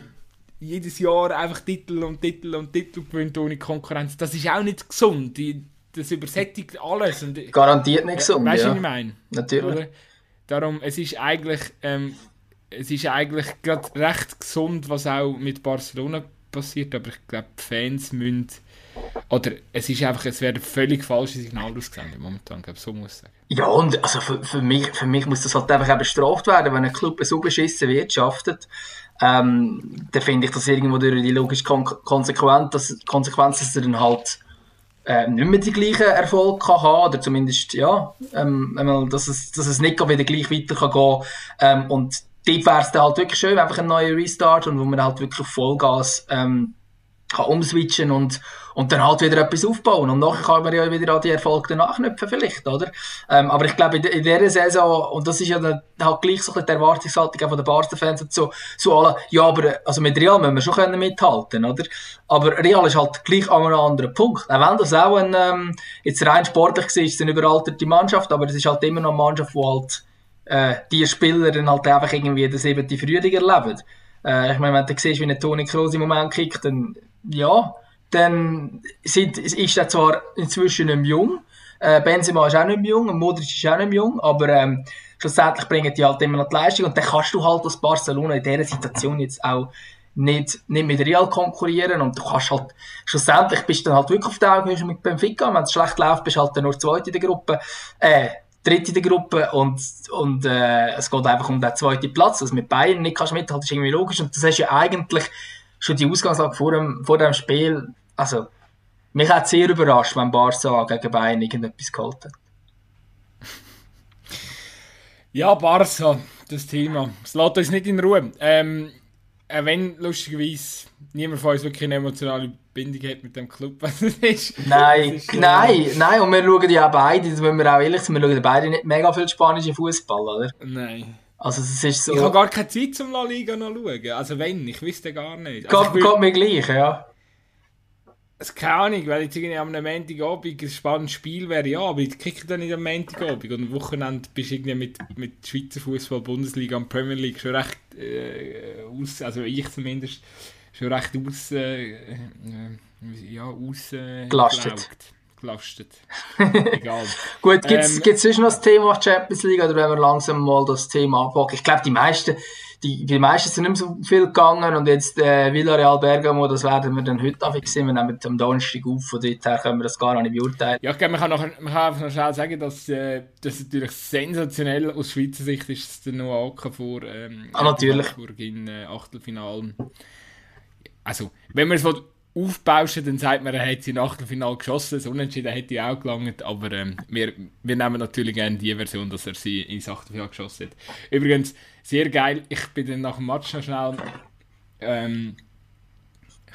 jedes Jahr einfach Titel und Titel und Titel gewinnt ohne Konkurrenz. Das ist auch nicht gesund. Die, das übersättigt alles. Und, Garantiert nicht gesund, Weißt du, ja. was ich meine? Natürlich. Oder? Darum, es ist eigentlich, ähm, es ist eigentlich gerade recht gesund, was auch mit Barcelona passiert, aber ich glaube, die Fans müssen, oder es ist einfach, es werden völlig falsche Signale ausgesendet momentan, glaube so muss ich sagen. Ja, und also für, für, mich, für mich muss das halt einfach auch bestraft werden, wenn ein Club so beschissen wirtschaftet, ähm, dann finde ich das irgendwo durch die logische Kon Konsequenz, dass, Konsequenz, dass er dann halt äh, nicht mehr die gleichen Erfolg kann haben oder zumindest, ja, ähm, dass, es, dass es nicht wieder gleich weiter kann gehen. Ähm, und dort wäre es halt wirklich schön, einfach ein neuer Restart und wo man halt wirklich Vollgas ähm, kann umswitchen und, und dann halt wieder etwas aufbauen. Und nachher kann man ja wieder an die Erfolge danach knüpfen vielleicht, oder? Ähm, aber ich glaube, in, in dieser Saison, und das ist ja dann halt gleich so ein die Erwartungshaltung von den Barca-Fans und so, so alle, ja, aber also mit Real müssen wir schon können mithalten, oder? Aber Real ist halt gleich an einem anderen Punkt. Auch wenn das auch ein, ähm, jetzt rein sportlich war, ist es eine überalterte Mannschaft, aber es ist halt immer noch eine Mannschaft, die halt äh, die Spieler dann halt einfach irgendwie den siebten Frühling erleben. Äh, ich meine, wenn du siehst, wie ein Toni Kroos im Moment kickt, dann, ja, dann sind, ist er zwar inzwischen nicht mehr jung, äh, Benzema ist auch nicht mehr jung, Modric ist auch nicht mehr jung, aber ähm, schlussendlich bringen die halt immer noch die Leistung und dann kannst du halt als Barcelona in dieser Situation jetzt auch nicht, nicht mit Real konkurrieren und du kannst halt, schlussendlich bist du dann halt wirklich auf der Augenhöhe mit Benfica, wenn es schlecht läuft, bist du halt dann nur Zweite in der Gruppe, äh, Dritte in der Gruppe und, und äh, es geht einfach um den zweiten Platz, also mit Bayern nicht kannst mithalten, ist irgendwie logisch und das ist ja eigentlich schon die Ausgangslage vor dem, vor dem Spiel, also Mich hat sehr überrascht, wenn Barca gegen Bayern irgendetwas geholt hat. [LAUGHS] Ja, Barca, das Thema. Es lässt uns nicht in Ruhe. Ähm, äh, wenn lustigerweise niemand von uns wirklich eine emotionale Bindung hat mit dem Club, [LAUGHS] was es ist. Nein, ist, äh, nein, nein, und wir schauen ja auch beide, wenn wir auch ehrlich sind, wir schauen beide nicht mega viel spanischen Fußball, oder? Nein. Also es ist so... Ich habe gar keine Zeit zum La Liga noch schauen. Also wenn, ich wüsste gar nicht. Also, geht, geht mir gleich, ja. Also keine Ahnung, weil jetzt irgendwie am Montagabend ein spannendes Spiel wäre, ja, aber ich kriege dann nicht am Montagabend und am Wochenende bist du irgendwie mit, mit Schweizer Fußball, Bundesliga und Premier League schon recht äh, aus, also ich zumindest, schon recht aus, äh, äh, ja, aus, äh, Gelastet. Gelastet. [LAUGHS] Egal. Gut, gibt es Ähm, sonst noch das Thema Champions League oder wenn wir langsam mal das Thema abpacken? Ich glaube, die meisten, die, die meisten sind nicht mehr so viel gegangen und jetzt äh, Villarreal Bergamo, das werden wir dann heute sehen. Wir nehmen am Donnerstag auf, von dort her können wir das gar nicht beurteilen. Ja, ich glaube, man kann, noch, man kann einfach noch schnell sagen, dass äh, das natürlich sensationell aus Schweizer Sicht ist, dass der Noah Acker vor ähm, Ah, natürlich. In äh, Achtelfinalen. Also, wenn man es will aufbauschen, dann sagt man, er hat sie in Achtelfinale geschossen. Das Unentschieden hätte ich auch gelangt, aber ähm, wir, wir nehmen natürlich gerne die Version, dass er sie ins Achtelfinale geschossen hat. Übrigens, sehr geil, ich bin dann nach dem Match noch schnell ähm,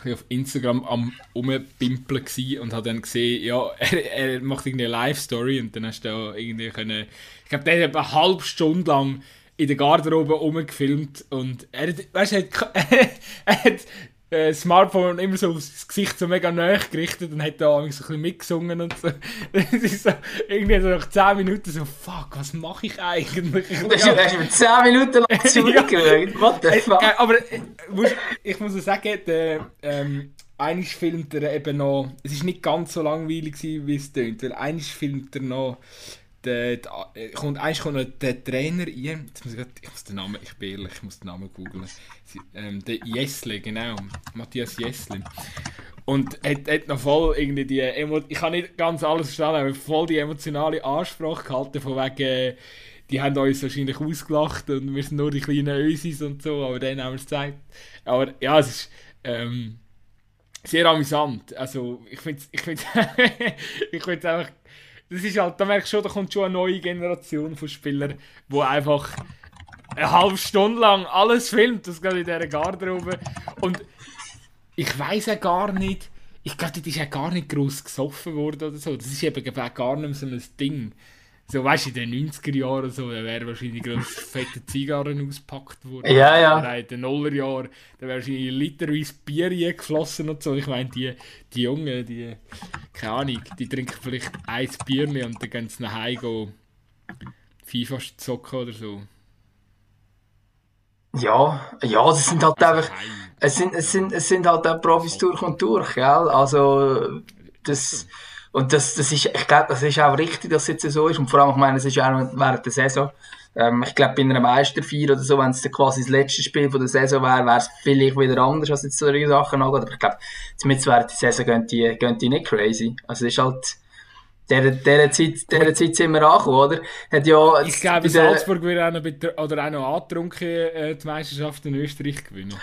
auf Instagram am Umpimpeln gsi und habe dann gesehen, ja, [LAUGHS] er, er macht irgendwie eine Live-Story und dann hast du da irgendwie können, ich glaube, der hat eine halbe Stunde lang in der Garderobe rumgefilmt und er weißt er hat, [LAUGHS] er hat äh, das Smartphone immer so aufs Gesicht so mega nahe gerichtet und hat da so ein bisschen mitgesungen und so. [LAUGHS] Das ist so, irgendwie so nach 10 Minuten so, fuck, was mache ich eigentlich? Du hast über 10 Minuten [LAUGHS] lang zugeschaut. What the fuck? Äh, aber äh, ich muss sagen, der, ähm, eines filmt er eben noch, es ist nicht ganz so langweilig gewesen, wie es tönt, weil eines filmt er noch, der, der, äh, kommt, eins kommt noch der Trainer rein, jetzt muss ich, grad, ich muss den Namen, ich bin ehrlich, ich muss den Namen googeln, ähm, der Jessle, genau, Matthias Jessle. Und hat, hat noch voll irgendwie die Emo ich kann nicht ganz alles verstanden, aber voll die emotionale Ansprache gehalten, von wegen, äh, die haben uns wahrscheinlich ausgelacht und wir sind nur die kleinen Ösis und so, aber dann haben wir es gezeigt. Aber ja, es ist ähm, sehr amüsant. Also ich finde ich find, [LAUGHS] ich find einfach, das ist halt, da merkst du schon, da kommt schon eine neue Generation von Spielern, die einfach eine halbe Stunde lang alles filmt, das geht in dieser Garderobe. Und ich weiß ja gar nicht, ich glaube, das ist ja gar nicht groß gesoffen worden oder so. Das ist eben gar nicht mehr so ein Ding. So, weißt du, in den 90er Jahren so, da wären wahrscheinlich groß fette Zigarren ausgepackt worden. Ja, ja. Oder in den Nullerjahren, da wäre wahrscheinlich literweise Bier geflossen und so. Ich meine, die, die Jungen, die, keine Ahnung, die trinken vielleicht ein Bierli und dann gehen sie nach Hause gehen FIFA zocken oder so. Ja, ja, das sind halt einfach, Heim. es sind, es sind, es sind halt auch Profis durch und durch, gell? Also, das, und das, das ist, ich glaube, das ist auch richtig, dass es jetzt so ist. Und vor allem, ich meine, es ist ja auch während der Saison. Ähm, ich glaube, bei einer Meisterfeier oder so, wenn es quasi das letzte Spiel von der Saison wäre, wäre es vielleicht wieder anders, als jetzt solche Sachen angeht. Aber ich glaube, zumindest während der Saison gehen die, gehen die nicht crazy. Also, es ist halt, der, der Zeit, der Zeit sind wir angekommen, oder? Hat ja, Ich glaube, Salzburg wird auch noch, oder auch noch angetrunken, äh, die Meisterschaft in Österreich gewinnen.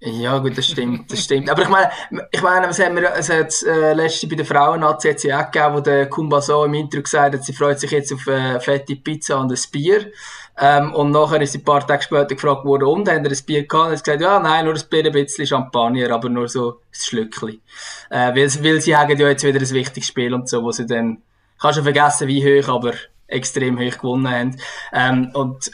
Ja, gut, das stimmt, das stimmt. Aber ich meine, ich meine, was haben wir, es hat äh, letzte bei den Frauen hat es ja auch gegeben, wo der Kumba so im Intro gesagt hat, sie freut sich jetzt auf äh, fette Pizza und ein Bier. Ähm, und nachher ist sie ein paar Tage später gefragt worden, und, haben wir ein Bier gehabt? Und hat gesagt, ja, nein, nur ein Bier, ein bisschen Champagner, aber nur so ein Schlückchen. Äh, weil, weil sie haben ja jetzt wieder ein wichtiges Spiel und so, wo sie dann, kannst schon vergessen, wie hoch, aber extrem hoch gewonnen haben. Ähm, und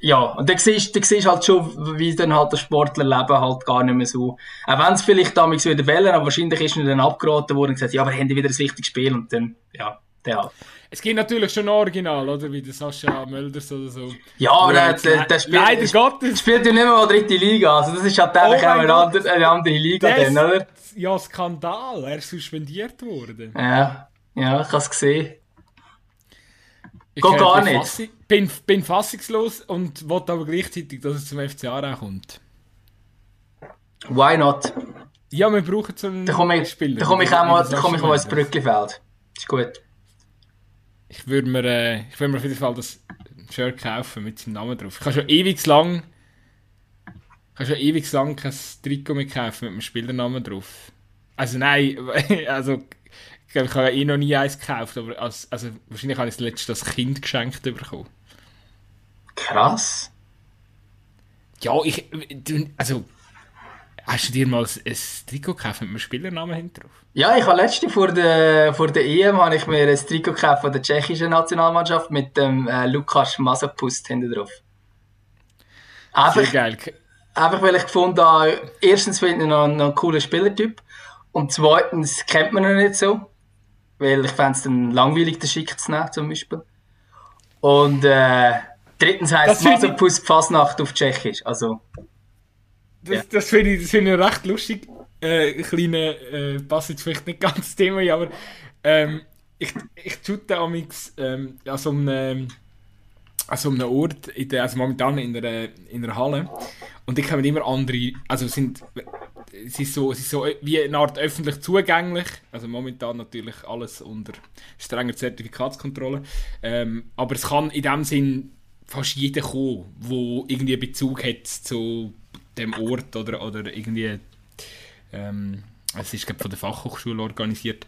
ja, und dann siehst du siehst halt schon, wie dann halt das Sportlerleben halt gar nicht mehr so, auch wenn es vielleicht damals wieder wählen, aber wahrscheinlich ist dann abgeraten worden und gesagt, ja, aber haben die wieder ein wichtiges Spiel und dann, ja, der halt. Es gibt natürlich schon Original, oder? Wie der Sascha Mölders oder so. Ja, aber der, der, der spielt, Leider der Gottes. spielt ja nicht mehr mal dritte Liga, also das ist halt einfach Oh auch eine andere, eine andere Liga Der dann, oder? ja, Skandal. Er ist suspendiert worden. Ja, ja, ich habe es gesehen. Ich Geht gar nicht. fassi- Bin, bin fassungslos und wollte aber gleichzeitig, dass es zum FCA auch kommt. Why not? Ja, wir brauchen so einen Da komme ich, Spieler. da komme ich auch mal, Wie da der komme ich mal ins. Brückenfeld. Ist gut. Ich würde mir, äh, ich würde mir auf jeden Fall das Shirt kaufen mit seinem Namen drauf. Ich habe schon ewig lang, ich habe schon ewig lang kein Trikot mehr kaufen mit dem Spielernamen drauf. Also nein, [LAUGHS] also ich habe eh noch nie eins gekauft, aber als, also wahrscheinlich habe ich das letzte als Kind geschenkt bekommen. Krass. Ja, ich, also, hast du dir mal ein Trikot gekauft mit einem Spielernamen hinten drauf? Ja, ich habe letzte vor der, vor der EM habe ich mir ein Trikot gekauft von der tschechischen Nationalmannschaft mit dem äh, Lukas Masopust hinten drauf. Sehr Einfach, geil. einfach weil ich gefunden habe, erstens finde ich noch, noch ein cooler Spielertyp und zweitens kennt man ihn nicht so, weil ich fände es dann langweilig, den Schick zu nehmen zum Beispiel. Und äh, drittens Das heisst ich- Masopust Fasnacht auf Tschechisch, also Das, Ja. das finde ich, das finde ich recht lustig. Äh, ein kleiner, äh, passt jetzt vielleicht nicht ganz Thema, aber ähm, ich, ich shoote amix ähm, an so einem, an so einem Ort, in der, also momentan in der, in der Halle, und die kommen immer andere, also sind, es ist so, es ist so wie eine Art öffentlich zugänglich, also momentan natürlich alles unter strenger Zertifikatskontrolle, ähm, aber es kann in dem Sinn fast jeder kommen, wo irgendwie einen Bezug hat zu dem Ort oder, oder irgendwie ähm, es ist glaub, von der Fachhochschule organisiert.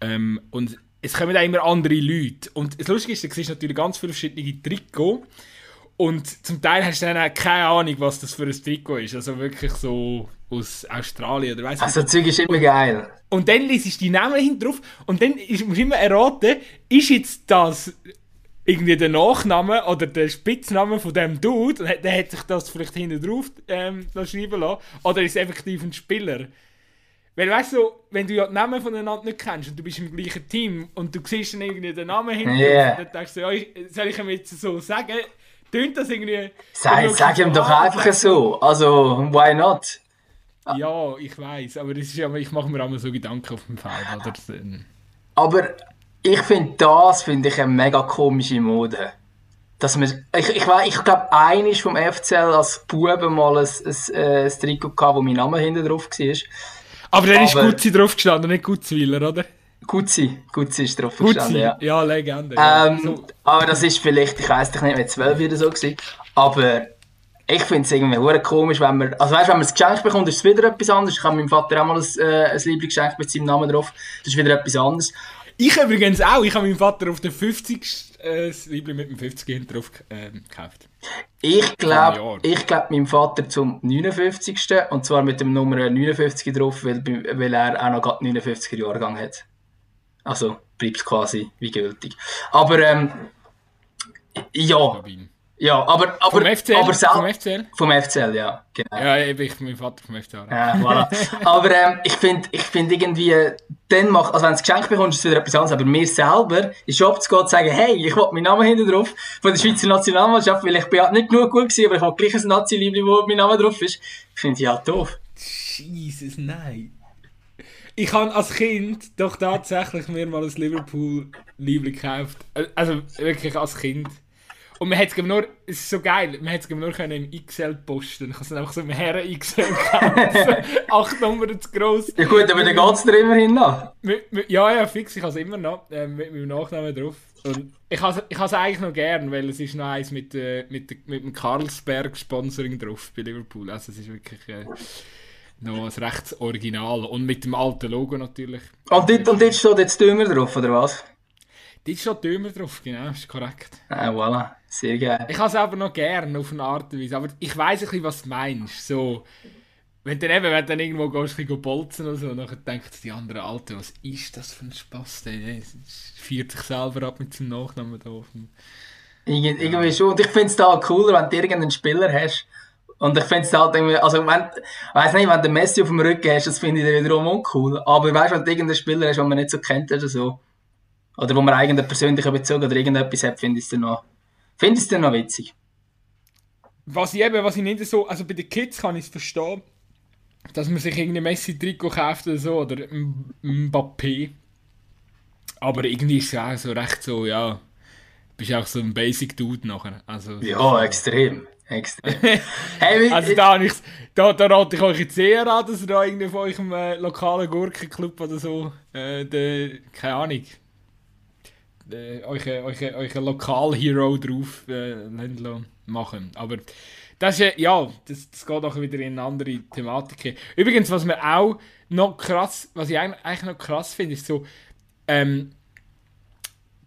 Ähm, und es kommen auch immer andere Leute. Und das Lustige ist, du siehst natürlich ganz viele verschiedene Trikots und zum Teil hast du dann auch keine Ahnung, was das für ein Trikot ist, also wirklich so aus Australien oder weiss ich also Zeug ist immer geil. und dann liest du die Namen hinten drauf und dann ist, musst du immer erraten, ist jetzt das irgendwie der Nachname oder der Spitzname von dem Dude, der hat sich das vielleicht hinten drauf ähm, noch schreiben lassen, oder ist effektiv ein Spieler? Weil weißt du, wenn du ja die Namen voneinander nicht kennst und du bist im gleichen Team und du siehst dann irgendwie den Namen hinten Yeah. dann denkst du, ja, soll ich ihm jetzt so sagen? Tönt das irgendwie... Sag, Dann sag ihm doch einfach so, also why not? Ja, ich weiß, aber das ist ja, ich mache mir immer so Gedanken auf dem Feld, oder? Aber ich finde das finde ich eine mega komische Mode. Dass man, ich ich, ich glaube, einer vom FCL als Bube mal ein, ein, äh, ein Trikot gehabt, wo mein Name hinten drauf war. Aber dann ist Gutzi drauf gestanden, nicht Gutzwiller, oder? Gutzi, Gutzi ist drauf Gutzi, gestanden, ja. ja. Legende. Ähm, so, Aber das ist vielleicht, ich weiß nicht, mit 12 oder so gewesen. Aber ich finde es irgendwie komisch, wenn man, also weißt, wenn man ein Geschenk bekommt, ist es wieder etwas anderes. Ich habe meinem Vater auch mal ein, äh, ein Liebling geschenkt mit seinem Namen drauf. Das ist wieder etwas anderes. Ich übrigens auch, ich habe meinem Vater auf den 50. Äh, das Liebling mit dem 50 hinten drauf ähm, gekauft. Ich glaube, ich glaube meinem Vater zum 59. Und zwar mit dem Nummer 59 drauf, weil, weil er auch noch gerade 59er Jahrgang hat. Also bleibt es quasi wie gültig. Aber ähm, ja. Ja, aber, aber, Vom FCL? aber Vom FCL? vom FCL, ja, genau. Ja, ich mein Vater vom FCL. Ja, voilà. [LAUGHS] Aber ähm, ich finde ich find irgendwie, dann macht, also wenn du ein Geschenk bekommst, ist es wieder etwas anderes. Aber mir selber ist schon zu gehen und sagen, hey, ich will meinen Namen hinten drauf von der Schweizer Nationalmannschaft, weil ich bin halt nicht genug gut gewesen, aber ich will gleich ein Nazi-Liebling, wo mein Name drauf ist. Finde ich halt doof. Jesus, nein. Ich habe als Kind doch tatsächlich mir mal ein Liverpool-Liebling gekauft. Äh, Also wirklich als Kind. Und man hat es nur, es ist so geil, man hat es nur können im XL posten. Ich habe es einfach so im Herren XL gekauft. [LAUGHS] Acht Nummern zu gross. Ja gut, aber dann geht es dir immerhin noch. Ja, ja, fix, ich habe es immer noch, äh, mit meinem Nachnamen drauf. Und ich habe ich es eigentlich noch gern, weil es ist noch eins mit, äh, mit, mit dem Carlsberg-Sponsoring drauf bei Liverpool. Also es ist wirklich äh, noch ein rechtes Original. Und mit dem alten Logo natürlich. Und dort, und dort steht jetzt Dümmer drauf, oder was? Dort steht Dömer drauf, genau, ist korrekt. Ah, voilà. Sehr geil. Ich habe es aber noch gern auf eine Art und Weise. Aber ich weiß ein bisschen, was du meinst. So, wenn du dann eben, wenn du dann irgendwo gehst, ein bisschen bolzen oder so, dann denken die anderen Alten, was ist das für ein Spaß? Der feiert sich selber ab mit seinem Nachnamen da. auf dem- Irgend, irgendwie schon. Und ich finde es da cooler, wenn du irgendeinen Spieler hast. Und ich finde es halt irgendwie, also wenn, weiss nicht, wenn du Messi auf dem Rücken hast, das finde ich dann wiederum uncool. Aber weißt du, wenn du irgendeinen Spieler hast, den man nicht so kennt oder so. Oder wo man irgendeinen persönlichen Bezug oder irgendetwas hat, finde ich es dann noch, finde ich es dann noch witzig. Was ich eben, was ich nicht so, also bei den Kids kann ich es verstehen, dass man sich irgendein Messi-Trikot kauft oder so, oder Mbappé. Aber irgendwie ist es ja auch so recht so, ja, bist auch so ein Basic-Dude nachher. Also, Ja, extrem. Extrem. [LAUGHS] hey, Also da, ich's- da, da rate ich euch jetzt eher an, dass ihr da irgendwie von eurem äh, lokalen Gurkenclub oder so, äh, de, keine Ahnung, de, euch, euch, euch Lokal-Hero drauf äh, machen. Aber Das ist, ja, das, das geht auch wieder in eine andere Thematik. Übrigens, was mir auch noch krass, was ich eigentlich noch krass finde, ist so, ähm,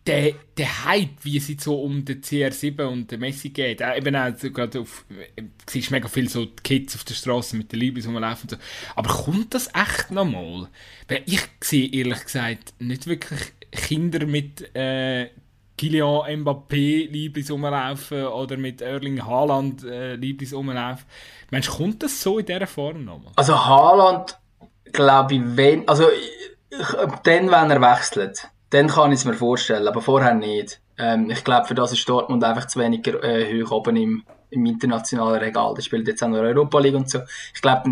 der, der Hype, wie es so um den CR7 und den Messi geht, äh, eben auch so gerade auf, äh, siehst mega viel so Kids auf der Straße mit den Liebes rumlaufen und so. Aber kommt das echt nochmal? Weil ich sehe ehrlich gesagt nicht wirklich Kinder mit äh, Kylian Mbappé Liebes rumlaufen oder mit Erling Haaland äh, Liebes rumlaufen. Meinst du, kommt das so in dieser Form nochmal? Also Haaland, glaube ich, wenn, also dann, wenn er wechselt dann kann ich es mir vorstellen, aber vorher nicht. Ähm, ich glaube, für das ist Dortmund einfach zu wenig äh, hoch oben im, im internationalen Regal. Der spielt jetzt auch noch Europa League und so. Ich glaube, [LAUGHS]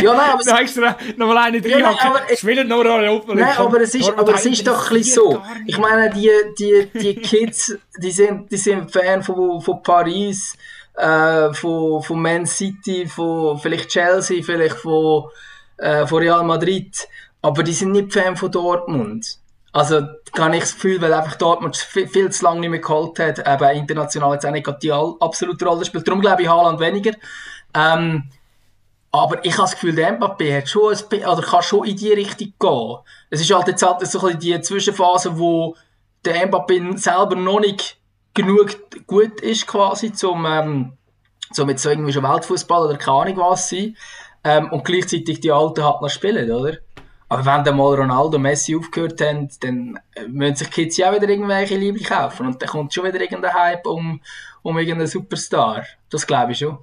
ja, nein, aber... da extra nochmal eine drin ja, Spielen noch Europa League. Nein, aber es ist, aber es ist doch ein bisschen so. Ich meine, die, die, die Kids, die sind, die sind Fan von, von Paris, äh, von, von Man City, von vielleicht Chelsea, vielleicht von, äh, von Real Madrid. Aber die sind nicht Fan von Dortmund. Also, kann ich das Gefühl, weil einfach Dortmund viel, viel zu lange nicht mehr geholt hat, eben international jetzt auch nicht die absolute Rolle spielt. Darum glaube ich Haaland weniger. Ähm, aber ich habe das Gefühl, der Mbappé hat schon, ein, oder kann schon in die Richtung gehen. Es ist halt jetzt halt so ein die Zwischenphase, wo der Mbappé selber noch nicht genug gut ist, quasi, zum, ähm, zum jetzt so irgendwie schon Weltfußball oder keine Ahnung was sein. Ähm, und gleichzeitig die Alten halt noch spielen, oder? Aber wenn dann mal Ronaldo Messi aufgehört haben, dann müssen sich Kids ja auch wieder irgendwelche Liebe kaufen. Und dann kommt schon wieder irgendein Hype um, um irgendeinen Superstar. Das glaube ich schon.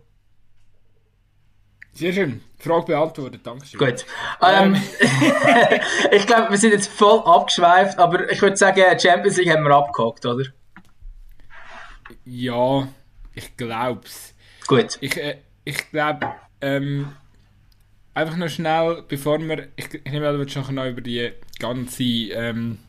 Sehr schön. Frage beantwortet, Dankeschön. Gut. Ähm, [LAUGHS] ich glaube, wir sind jetzt voll abgeschweift, aber ich würde sagen, Champions League haben wir abgehakt, oder? Ja, ich glaube es. Gut. Ich, äh, ich glaube, ähm, einfach noch schnell, bevor wir, ich, ich nehme an, du willst noch über die ganze, ähm,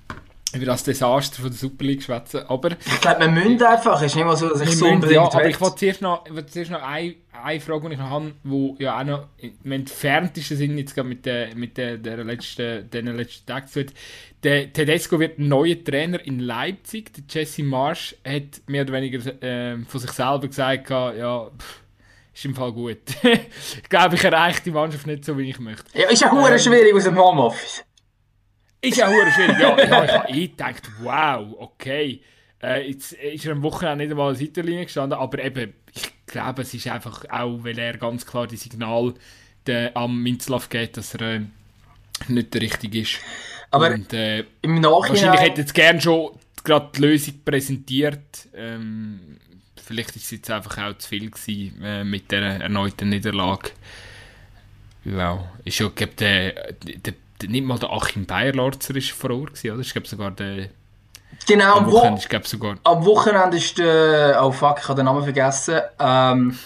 über das Desaster von der Super League schwätzen, aber... Ich glaube, wir müssen einfach, es ist nicht mal so, dass ich so unbedingt Ja, aber ich wollte zuerst noch, ich zuerst noch eine, eine Frage, die ich noch habe, wo ja auch noch im entferntesten Sinn jetzt gerade mit der, mit der, der letzten, den letzten Tag zu der Tedesco wird neuer Trainer in Leipzig, der Jesse Marsch hat mehr oder weniger äh, von sich selber gesagt, ja, pff, ist im Fall gut. [LAUGHS] ich glaube, ich erreiche die Mannschaft nicht so, wie ich möchte. Ja, ist ja ähm, schwierig aus dem Homeoffice. Ist ja hure schwierig, ja. Ich habe gedacht, wow, okay. Äh, jetzt ist er am Wochenende nicht einmal an der Seitenlinie gestanden, aber eben, ich glaube, es ist einfach auch, weil er ganz klar die Signal der, am Minzlaff geht, dass er äh, nicht der Richtige ist. Aber Und, äh, im Nachhinein... Wahrscheinlich hätte jetzt gerne schon gerade die Lösung präsentiert. Ähm, vielleicht ist es jetzt einfach auch zu viel gewesen, äh, mit der erneuten Niederlage. Ja, ist ja, glaub, der, der, der, nicht mal der Achim Bayerlorzer ist vor Ort gewesen, oder? Ich glaube sogar der... Genau, am Wochenende, ich glaub, sogar... am Wochenende ist der... Oh fuck, ich habe den Namen vergessen. Ähm,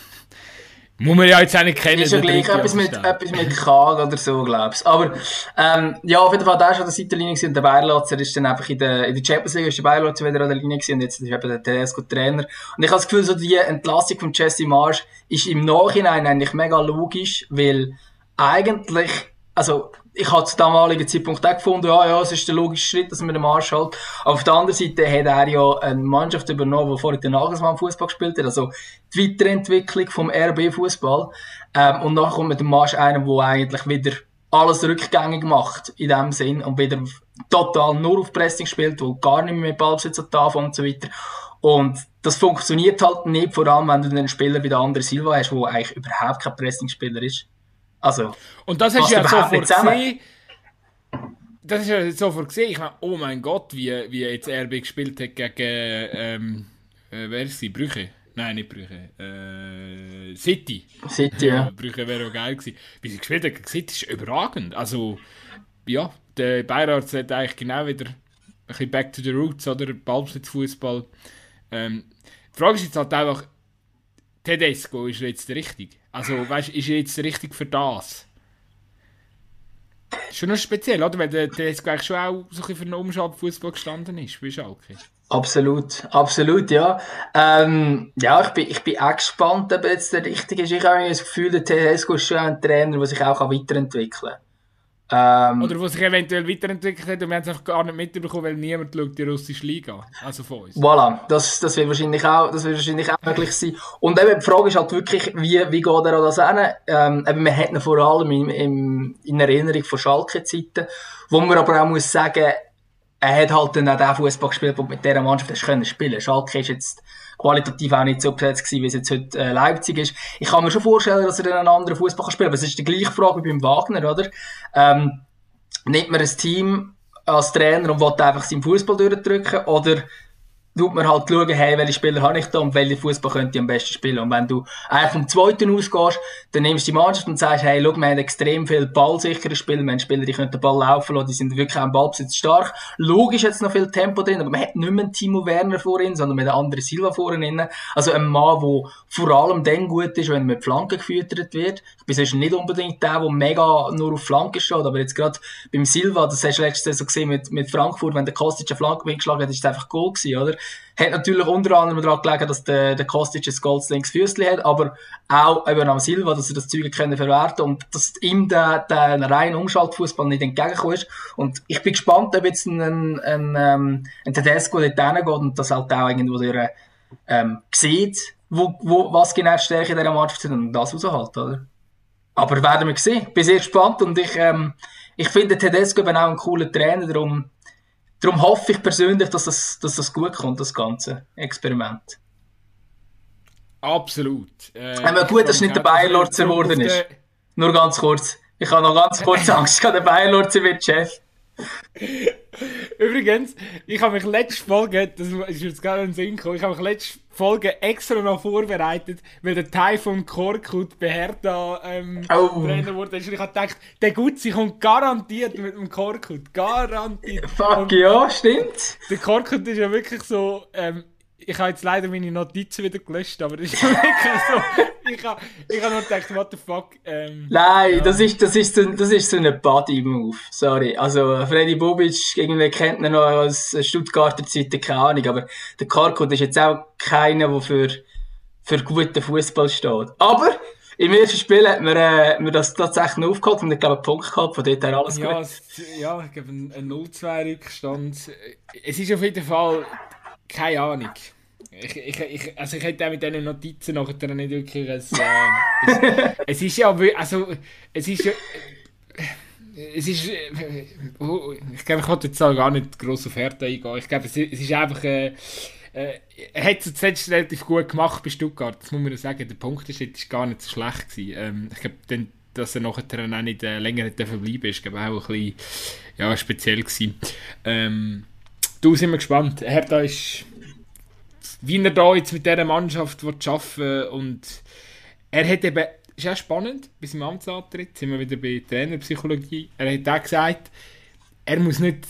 muss man ja jetzt auch nicht kennen. Ist ja gleich etwas mit, etwas mit K oder so, glaubst Aber ähm, ja, auf jeden Fall, der ist an der Seitenlinie und der Bayerlatzer ist dann einfach in der, in der Champions League ist der Bayerlatzer wieder an der Linie gewesen, und jetzt ist eben der Tedesco Trainer. Und ich habe das Gefühl, so die Entlassung von Jesse Marsch ist im Nachhinein eigentlich mega logisch, weil eigentlich, also ich habe zu damaligen Zeitpunkt auch gefunden, ja, ja, es ist der logische Schritt, dass man den Marsch. Aber auf der anderen Seite hat er ja eine Mannschaft übernommen, die vorher den Nagelsmann Fußball gespielt hat, also die Weiterentwicklung vom RB Fußball. Ähm, und nachher kommt mit dem Marsch einer, der eigentlich wieder alles rückgängig macht, in dem Sinn, und wieder total nur auf Pressing spielt, wo gar nicht mehr mit Ballbesitz hat und so weiter. Und das funktioniert halt nicht, vor allem wenn du einen Spieler wie der andere Silva hast, der eigentlich überhaupt kein Pressing-Spieler ist. Also, und das hast du ja sofort gesehen. Das ist ja sofort gesehen. Ich meine, oh mein Gott, wie, wie jetzt RB gespielt hat gegen, ähm, äh, wer ist sie? Brüche? Nein, nicht Brüche. Äh, City. City, ja. Brüche wäre auch geil gewesen. Wie sie gespielt hat gegen City ist überragend. Also, ja, der Bayern hat eigentlich genau wieder ein bisschen back to the roots, oder? Ballbesitzfußball. Ähm, die Frage ist jetzt halt einfach, Tedesco ist jetzt richtig. Also, weißt du, ist jetzt richtig für das? Schon noch speziell, oder? Weil der Tedesco eigentlich schon auch so ein für einen Umschaltfußball gestanden ist, wie Schalke. Absolut, absolut, ja. Ähm, ja, ich bin, ich bin auch gespannt, ob jetzt der richtige ist. Ich habe das Gefühl, der Tedesco ist schon ein Trainer, der sich auch weiterentwickeln kann. Ähm, Oder wo sich eventuell weiterentwickelt hat und wir haben es einfach gar nicht mitbekommen, weil niemand schaut die russische Liga. Also von uns. Voilà, das, das wird wahrscheinlich auch, das wird wahrscheinlich auch möglich sein. Und eben die Frage ist halt wirklich, wie, wie geht er an das hin? Ähm, eben, wir hätten vor allem in, in, in Erinnerung von Schalke-Zeiten, wo man aber auch muss sagen, er hat halt dann auch den Fußball gespielt, der mit dieser Mannschaft hast können spielen. Schalke ist jetzt qualitativ auch nicht so besetzt gewesen, wie es jetzt heute äh, Leipzig ist. Ich kann mir schon vorstellen, dass er dann einen anderen Fußball kann spielen, aber es ist die gleiche Frage wie beim Wagner, oder? Ähm, nimmt man ein Team als Trainer und will einfach seinen Fußball durchdrücken oder tut man halt schauen, hey, welche Spieler habe ich da und welche Fußball könnte ich am besten spielen. Und wenn du einfach vom zweiten ausgehst, dann nimmst du die Mannschaft und sagst, hey, schau, wir haben extrem viel ballsichere Spieler, wir haben Spieler, die können den Ball laufen lassen, die sind wirklich im Ballbesitz stark. Logisch jetzt noch viel Tempo drin, aber man hat nicht mehr Timo Werner vorhin, sondern mit anderen Silva vorhin. Also ein Mann, der vor allem dann gut ist, wenn er mit Flanken gefüttert wird. Ich bin sonst nicht unbedingt der, der mega nur auf Flanken steht, aber jetzt gerade beim Silva, das hast du letztes Jahr so gesehen mit, mit Frankfurt, wenn der Kostic eine Flanke geschlagen hat, ist es einfach Goal gewesen, oder? Hat natürlich unter anderem daran gelegen, dass der, der Kostic ein Golds links Füßli hat, aber auch eben am Silva, dass er das Zeug können verwerten und dass ihm der, der rein Umschaltfußball nicht entgegengekommen ist. Und ich bin gespannt, ob jetzt ein, ein, ein, ähm, ein Tedesco dort hingeht und das halt auch irgendwo durch, ähm, sieht, wo, wo, was genau die Stärke dieser Mannschaft sind und das raushält, oder? Aber werden wir sehen. Ich bin sehr gespannt und ich, ähm, ich finde Tedesco eben auch ein cooler Trainer, darum Darum hoffe ich persönlich, dass das, dass das gut kommt, das ganze Experiment. Absolut. Äh, Aber gut, dass nicht der Bayerlord geworden ist. Nur ganz kurz. Ich habe noch ganz kurz [LAUGHS] Angst, der Bayerlord wird Chef. [LAUGHS] Übrigens, ich habe mich letzte Folge, das ist jetzt gerade ein Sinn gekommen, ich habe mich letzte Folge extra noch vorbereitet, weil der Teil von Korkut bei Hertha ähm, oh. Trainer wurde. Und ich habe gedacht, der Gutzi kommt garantiert mit dem Korkut. Garantiert. Fuck Und ja, stimmt. Der Korkut ist ja wirklich so, ähm, ich habe jetzt leider meine Notizen wieder gelöscht, aber das ist [LAUGHS] wirklich so. Ich habe ich hab nur gedacht, what the fuck. Ähm, Nein, ja. das, ist, das, ist so, das ist so ein Body-Move. Sorry. Also, Freddy Bobic, irgendwie kennt ihn noch aus Stuttgarter Zeiten, keine Ahnung. Aber der Karkut ist jetzt auch keiner, der für, für guten Fußball steht. Aber im ersten Spiel hat man, äh, man das tatsächlich noch aufgeholt und ich glaube, einen Punkt gehabt, von dort her alles ja, gut. Ja, ich glaube, ein, ein 0-2-Rückstand. Es ist auf jeden Fall keine Ahnung. Ich, ich, ich, also ich hätte auch mit diesen Notizen nachher nicht wirklich ein, äh, es, es, ist ja, also, es ist ja, es ist, oh, ich glaube, ich wollte jetzt auch gar nicht gross auf Härte eingehen. Ich glaube, es, es ist einfach, äh, äh, er hat es zuletzt relativ gut gemacht bei Stuttgart, das muss man sagen. Der Punkt ist, gar nicht so schlecht gewesen. Ähm, ich glaube, dass er nachher auch nicht äh, länger verbleiben ist, glaube auch ein bisschen ja, speziell. Ähm, du sind wir gespannt. Hertha ist wie er da jetzt mit dieser Mannschaft arbeiten will. Und er hat eben, ist auch spannend, bis im Amtsantritt, sind wir wieder bei Trainerpsychologie, er hat auch gesagt, er muss nicht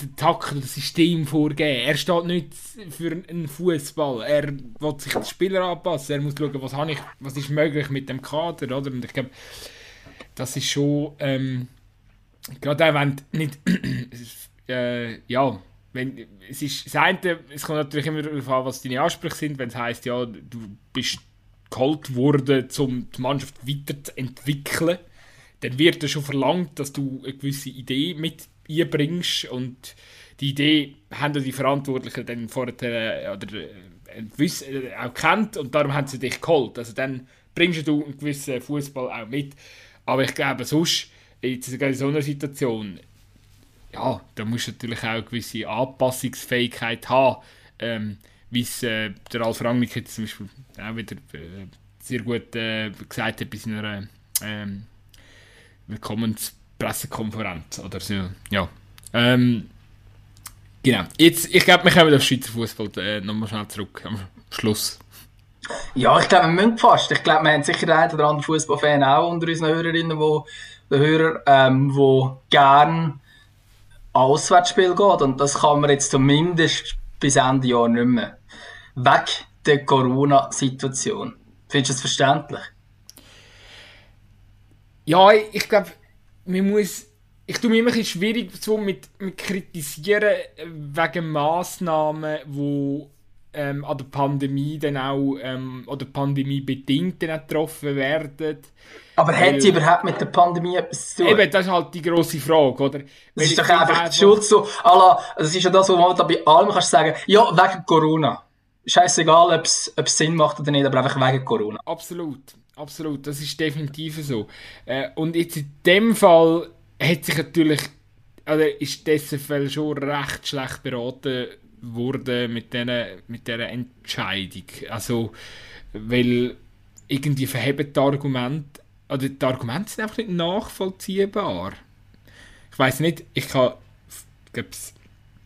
den oder das System vorgeben. Er steht nicht für einen Fußball. Er will sich den Spieler anpassen. Er muss schauen, was, habe ich, was ist möglich mit dem Kader. Oder? Und ich glaube, das ist schon. Ähm, gerade auch wenn nicht. [CLEARS THROAT] äh, ja, wenn, es ist das eine, es kommt natürlich immer darauf an, was deine Ansprüche sind, wenn es heisst, ja, du bist geholt worden, um die Mannschaft weiterzuentwickeln, dann wird ja schon verlangt, dass du eine gewisse Idee mit einbringst und die Idee haben die Verantwortlichen dann vorher äh, oder, äh, äh, auch kennt und darum haben sie dich geholt. Also dann bringst du einen gewissen Fußball auch mit. Aber ich glaube, sonst, jetzt in so einer Situation, ja, da musst du natürlich auch eine gewisse Anpassungsfähigkeit haben. Ähm, wie es äh, der Ralf Rangnick jetzt zum Beispiel auch wieder äh, sehr gut äh, gesagt hat bei seiner ähm, Willkommenspressekonferenz oder so. Ja. Ähm, genau. Jetzt, ich glaube, wir kommen auf Schweizer Fußball äh, nochmal schnell zurück am Schluss. Ja, ich glaube, wir müssen fast. Ich glaube, wir haben sicher einen oder anderen Fußballfan auch unter unseren Hörerinnen, wo, der Hörer, ähm, wo Auswärtsspiel geht. Und das kann man jetzt zumindest bis Ende Jahr nicht mehr. Weg der Corona-Situation. Findest du das verständlich? Ja, ich glaube, man muss. Ich tue mir immer ein schwierig so mit, mit kritisieren wegen Massnahmen, wo ähm, an der Pandemie dann auch, ähm, oder pandemiebedingt dann auch getroffen werden. Aber hat sie überhaupt mit der Pandemie etwas zu tun? Eben, das ist halt die grosse Frage, oder? Das ist doch einfach die Schuld so, alla, das ist ja das, was man da bei allem kannst sagen, ja, wegen Corona. Scheißegal, ob es Sinn macht oder nicht, aber einfach wegen Corona. Absolut, absolut, das ist definitiv so. Äh, und jetzt in dem Fall hat sich natürlich, oder ist dessen Fall schon recht schlecht beraten worden mit dieser mit dieser Entscheidung. Also, weil irgendwie verheben die Argumente, oder die Argumente sind einfach nicht nachvollziehbar. Ich weiß nicht, ich ich glaube,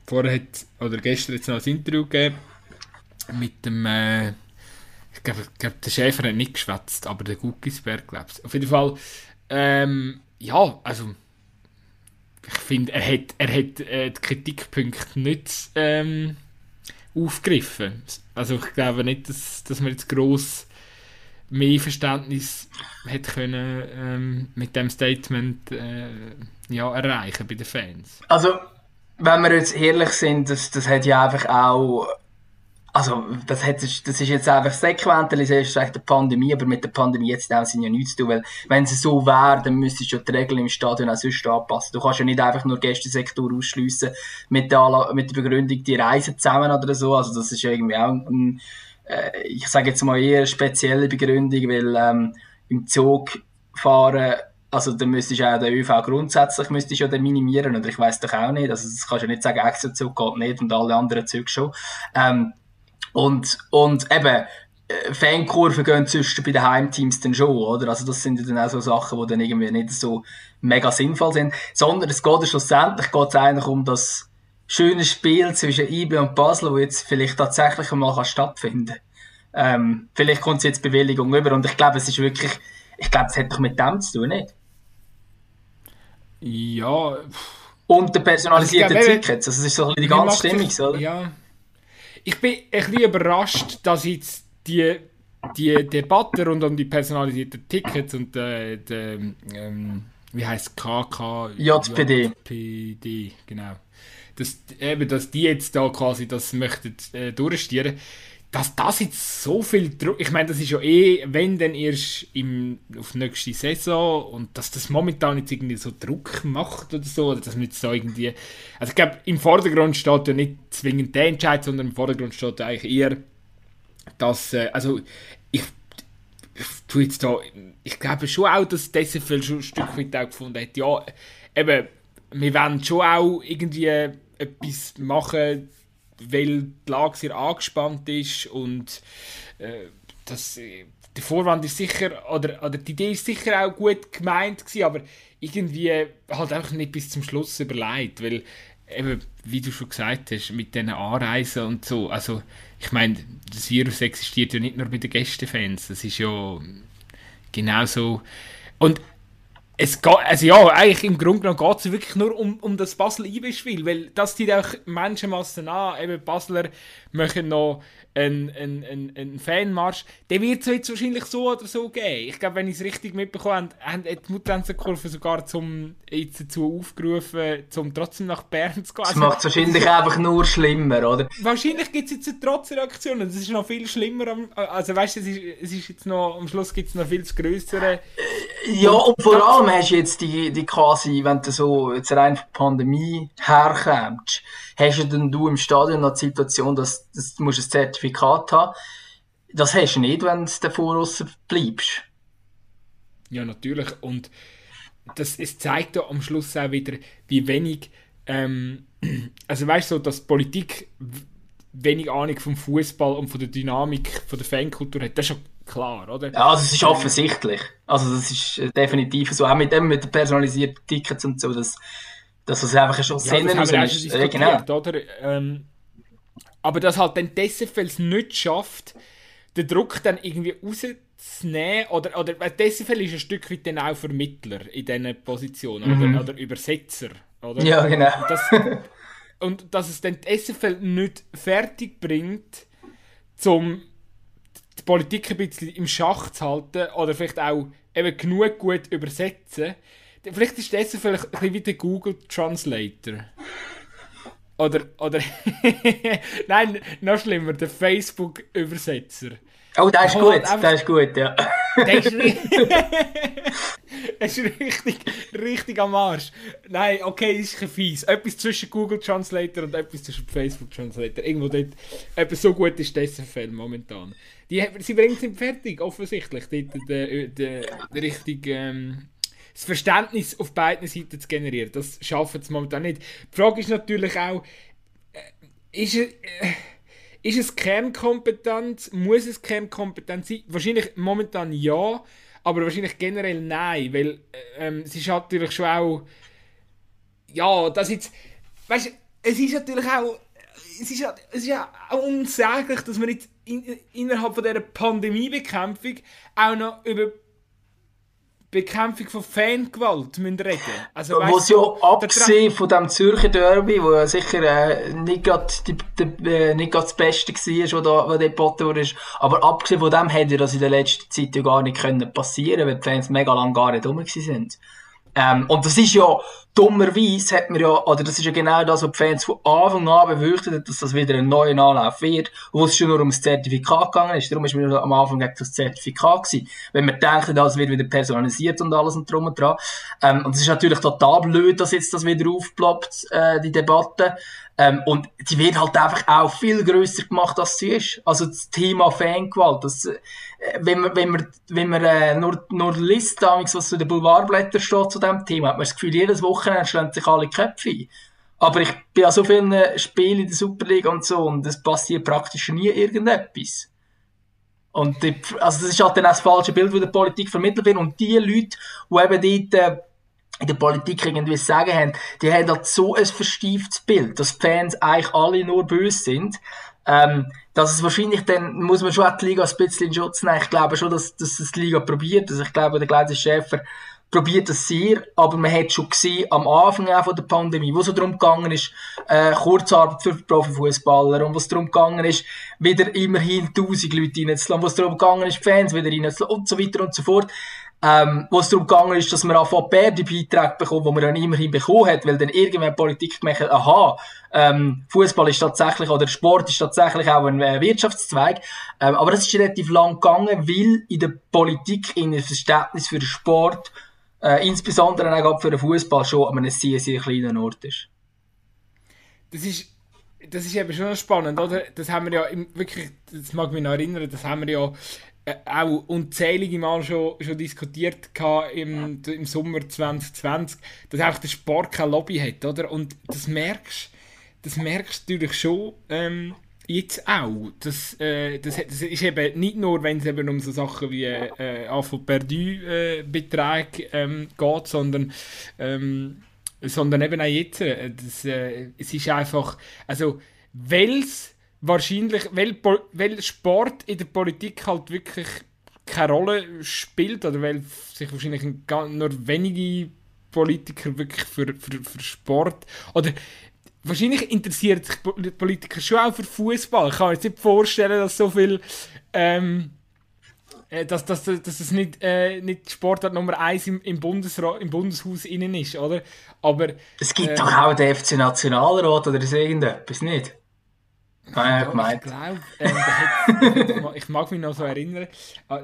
vorher hat, oder gestern jetzt noch ein Interview gegeben mit dem, äh, ich glaube, glaub, der Schäfer hat nicht geschwätzt, aber der Guckisberg, glaube ich. Auf jeden Fall, ähm, ja, also, ich finde, er hat, er hat äh, die Kritikpunkte nicht ähm, aufgegriffen. Also ich glaube nicht, dass, dass man jetzt gross mehr Verständnis hätte können ähm, mit dem Statement äh, ja, erreichen bei den Fans. Also, wenn wir jetzt ehrlich sind, das, das hat ja einfach auch also, das, hat, das ist jetzt einfach sequentialisiert, ist der Pandemie, aber mit der Pandemie jetzt auch sind ja nichts zu tun, weil wenn es so wäre, dann müsstest du die Regeln im Stadion auch sonst anpassen. Du kannst ja nicht einfach nur Gästesektor ausschliessen mit der, mit der Begründung, die reisen zusammen oder so, also das ist ja irgendwie auch ein, äh, ich sage jetzt mal eher spezielle Begründung, weil ähm, im Zug fahren also dann müsstest du auch den ÖV grundsätzlich müsstest ja minimieren oder ich weiß doch auch nicht, also das kannst du ja nicht sagen, extra Zug geht nicht und alle anderen Züge schon. Ähm, und, und eben, äh, Fankurven gehen sonst bei den Heimteams dann schon, oder? Also das sind dann auch so Sachen, die dann irgendwie nicht so mega sinnvoll sind. Sondern es geht schlussendlich geht's eigentlich um das schöne Spiel zwischen IB und Basel, wo jetzt vielleicht tatsächlich einmal kann stattfinden ähm, Vielleicht kommt es jetzt Bewilligung über und ich glaube, es ist wirklich, ich glaube, es hat doch mit dem zu tun, nicht? Ja. Und der personalisierte also, Tickets, also das ist so die ganze Stimmung, oder? Ja ich bin ein bisschen überrascht, dass jetzt die, die Debatte rund um die personalisierten Tickets und äh, die, ähm, wie heißt KK? JPD. JPD, genau. Dass, eben, dass die jetzt da quasi das möchten äh, durchstieren dass das jetzt so viel Druck, ich meine, das ist ja eh, wenn dann erst im, auf nächste Saison und dass das momentan jetzt irgendwie so Druck macht oder so, oder dass man jetzt da irgendwie, also ich glaube, im Vordergrund steht ja nicht zwingend der Entscheid, sondern im Vordergrund steht ja eigentlich eher, dass, äh, also ich, tue jetzt da, ich glaube schon auch, dass das SFL schon ein Stück weit auch gefunden hat, ja, eben, wir wollen schon auch irgendwie etwas machen, weil die Lage sehr angespannt ist und äh, das, äh, der Vorwand ist sicher, oder, oder die Idee ist sicher auch gut gemeint gewesen, aber irgendwie halt einfach nicht bis zum Schluss überlegt, weil eben, wie du schon gesagt hast, mit diesen Anreisen und so, also ich meine, das Virus existiert ja nicht nur bei den Gästefans, das ist ja genauso und es geht, also ja, eigentlich im Grunde genommen geht es wirklich nur um, um das Basel-IB-Spiel, weil das zieht auch Menschenmassen an, eben Basler möchten noch einen, einen, einen, einen Fanmarsch, den wird es jetzt wahrscheinlich so oder so geben. Ich glaube, wenn ich es richtig mitbekommen habe, haben die Mutanzenkurve sogar zum, jetzt dazu aufgerufen, um trotzdem nach Bern zu gehen. Das also, macht es wahrscheinlich einfach nur schlimmer, oder? Wahrscheinlich gibt es jetzt eine Trotzreaktion das ist noch viel schlimmer. Also weißt du, es ist, es ist jetzt noch, am Schluss gibt es noch viel größere. Ja, und vor allem hast du jetzt die, die quasi, wenn du so jetzt rein von Pandemie herkommst, hast du dann du im Stadion noch die Situation, dass, dass du ein Zertifikat haben Das hast du nicht, wenn du davor bleibst. Ja, natürlich. Und das, es zeigt ja am Schluss auch wieder, wie wenig, ähm, [CLEARS THROAT] also weißt du, so, dass Politik wenig Ahnung vom Fußball und von der Dynamik von der Fankultur hat. Das ist schon klar, oder? Ja, also es ist offensichtlich. Also das ist definitiv so. Auch mit dem, mit den personalisierten Tickets und so, dass dass es einfach schon Sinn ja, das ist. Ja, genau. oder? Ähm, aber dass halt dann Dessefeld es nicht schafft, den Druck dann irgendwie rauszunehmen, oder, oder Dessefeld ist ein Stück weit dann auch Vermittler in diesen Positionen, mhm. oder, oder Übersetzer, oder? Ja, genau. Und, das, und dass es dann Dessefeld nicht fertig bringt, um die Politik ein bisschen im Schach zu halten, oder vielleicht auch eben genug gut übersetzen, Vielleicht ist das vielleicht ein bisschen wie der Google Translator. Oder, oder [LAUGHS] nein, noch schlimmer, der Facebook-Übersetzer. Oh, der ist oh, gut, der ist gut, ja. Der ist, [LAUGHS] [LAUGHS] ist richtig, richtig am Arsch. Nein, okay, ist ein fies. Etwas zwischen Google Translator und etwas zwischen Facebook Translator. Irgendwo dort. Etwas so gut ist das Fall momentan. Die, sie bringen es fertig, offensichtlich. Dort, de, de, de, richtig, ähm, das Verständnis auf beiden Seiten zu generieren. Das schaffen sie momentan nicht. Die Frage ist natürlich auch, äh, ist es... Äh, ist es Kernkompetenz? Muss es Kernkompetenz sein? Wahrscheinlich momentan ja, aber wahrscheinlich generell nein, weil ähm, es ist natürlich schon auch. Ja, das jetzt. Weißt es ist natürlich auch. Es ist, es ist auch unsäglich, dass man jetzt in, innerhalb von dieser Pandemiebekämpfung auch noch über Bekämpfung von Fangewalt müssen reden also, Was ja abgesehen von dem Zürcher Derby, wo ja sicher äh, nicht gerade äh, das Beste war, was da was Debatte wurde, aber abgesehen von dem hätte das in der letzten Zeit ja gar nicht können passieren, weil die Fans mega lange gar nicht rum sind. Ähm, und das ist ja, dummerweise hat man ja, oder das ist ja genau das, was die Fans von Anfang an befürchtet haben, dass das wieder ein neuer Anlauf wird, wo es schon nur um das Zertifikat gegangen ist. Darum ist man am Anfang gegen das Zertifikat gewesen. Wenn man denkt, das wird wieder personalisiert und alles und drum und dran. Ähm, und es ist natürlich total blöd, dass jetzt das wieder aufploppt, äh, die Debatte. Ähm, und die wird halt einfach auch viel grösser gemacht, als sie ist. Also das Thema Fangewalt, das, äh, wenn man, wenn man, wenn man äh, nur, nur liest, was zu den Boulevardblättern steht zu diesem Thema, hat man das Gefühl, jedes Wochenende schlagen sich alle Köpfe ein. Aber ich bin an so vielen Spielen in der Superliga und so und es passiert praktisch nie irgendetwas. Und die, also das ist halt dann auch das falsche Bild, das der Politik vermittelt wird. Und die Leute, die eben dort äh, in der Politik irgendwie sagen haben, die haben halt so ein verstieftes Bild, dass die Fans eigentlich alle nur böse sind. Ähm, dass es wahrscheinlich dann, muss man schon auch die Liga ein bisschen in Schutz nehmen. Ich glaube schon, dass, dass es die Liga probiert. Also ich glaube, der Gleise Schäfer probiert das sehr, aber man hat schon gesehen, am Anfang auch von der Pandemie, wo es darum gegangen ist, äh, Kurzarbeit für Profifußballer und wo es darum gegangen ist, wieder immerhin 1000 Leute reinzulassen, wo es darum gegangen ist, Fans wieder reinzulassen und so weiter und so fort ähm, wo es darum gegangen ist, dass man auch von die Beiträge bekommt, die man dann immerhin bekommen hat, weil dann irgendwann Politik gemacht hat, aha, ähm, Fußball ist tatsächlich, oder Sport ist tatsächlich auch ein äh, Wirtschaftszweig. Ähm, aber das ist relativ lang gegangen, weil in der Politik in ein Verständnis für den Sport, äh, insbesondere auch für den Fußball, schon an einem sehr, sehr kleinen Ort ist. Das ist das ist eben schon spannend, oder? Das haben wir ja im, wirklich, das mag mich noch erinnern, das haben wir ja auch unzählige Mal schon, schon diskutiert im, im Sommer 2020, dass einfach der Sport keine Lobby hat, oder? Und das merkst das merkst du natürlich schon ähm, jetzt auch. Das, äh, das, das, ist eben nicht nur, wenn es eben um so Sachen wie äh, Afo perdu äh, Beträge ähm, geht, sondern ähm, sondern eben auch jetzt. Äh, das, äh, es ist einfach, also, weil es wahrscheinlich, weil, weil Sport in der Politik halt wirklich keine Rolle spielt oder weil sich wahrscheinlich nur wenige Politiker wirklich für, für, für Sport oder wahrscheinlich interessiert sich Politiker schon auch für Fußball. Ich kann mir jetzt nicht vorstellen, dass so viel ähm, äh, dass, dass, dass es nicht, äh, nicht Sportart Nummer 1 im, im, Bundesra im Bundeshaus innen ist, oder? Aber, es gibt äh, doch auch den FC Nationalrat oder ist irgendetwas, nicht? Ja, gemeint. Ich glaube, ähm, ich mag mich noch so erinnern,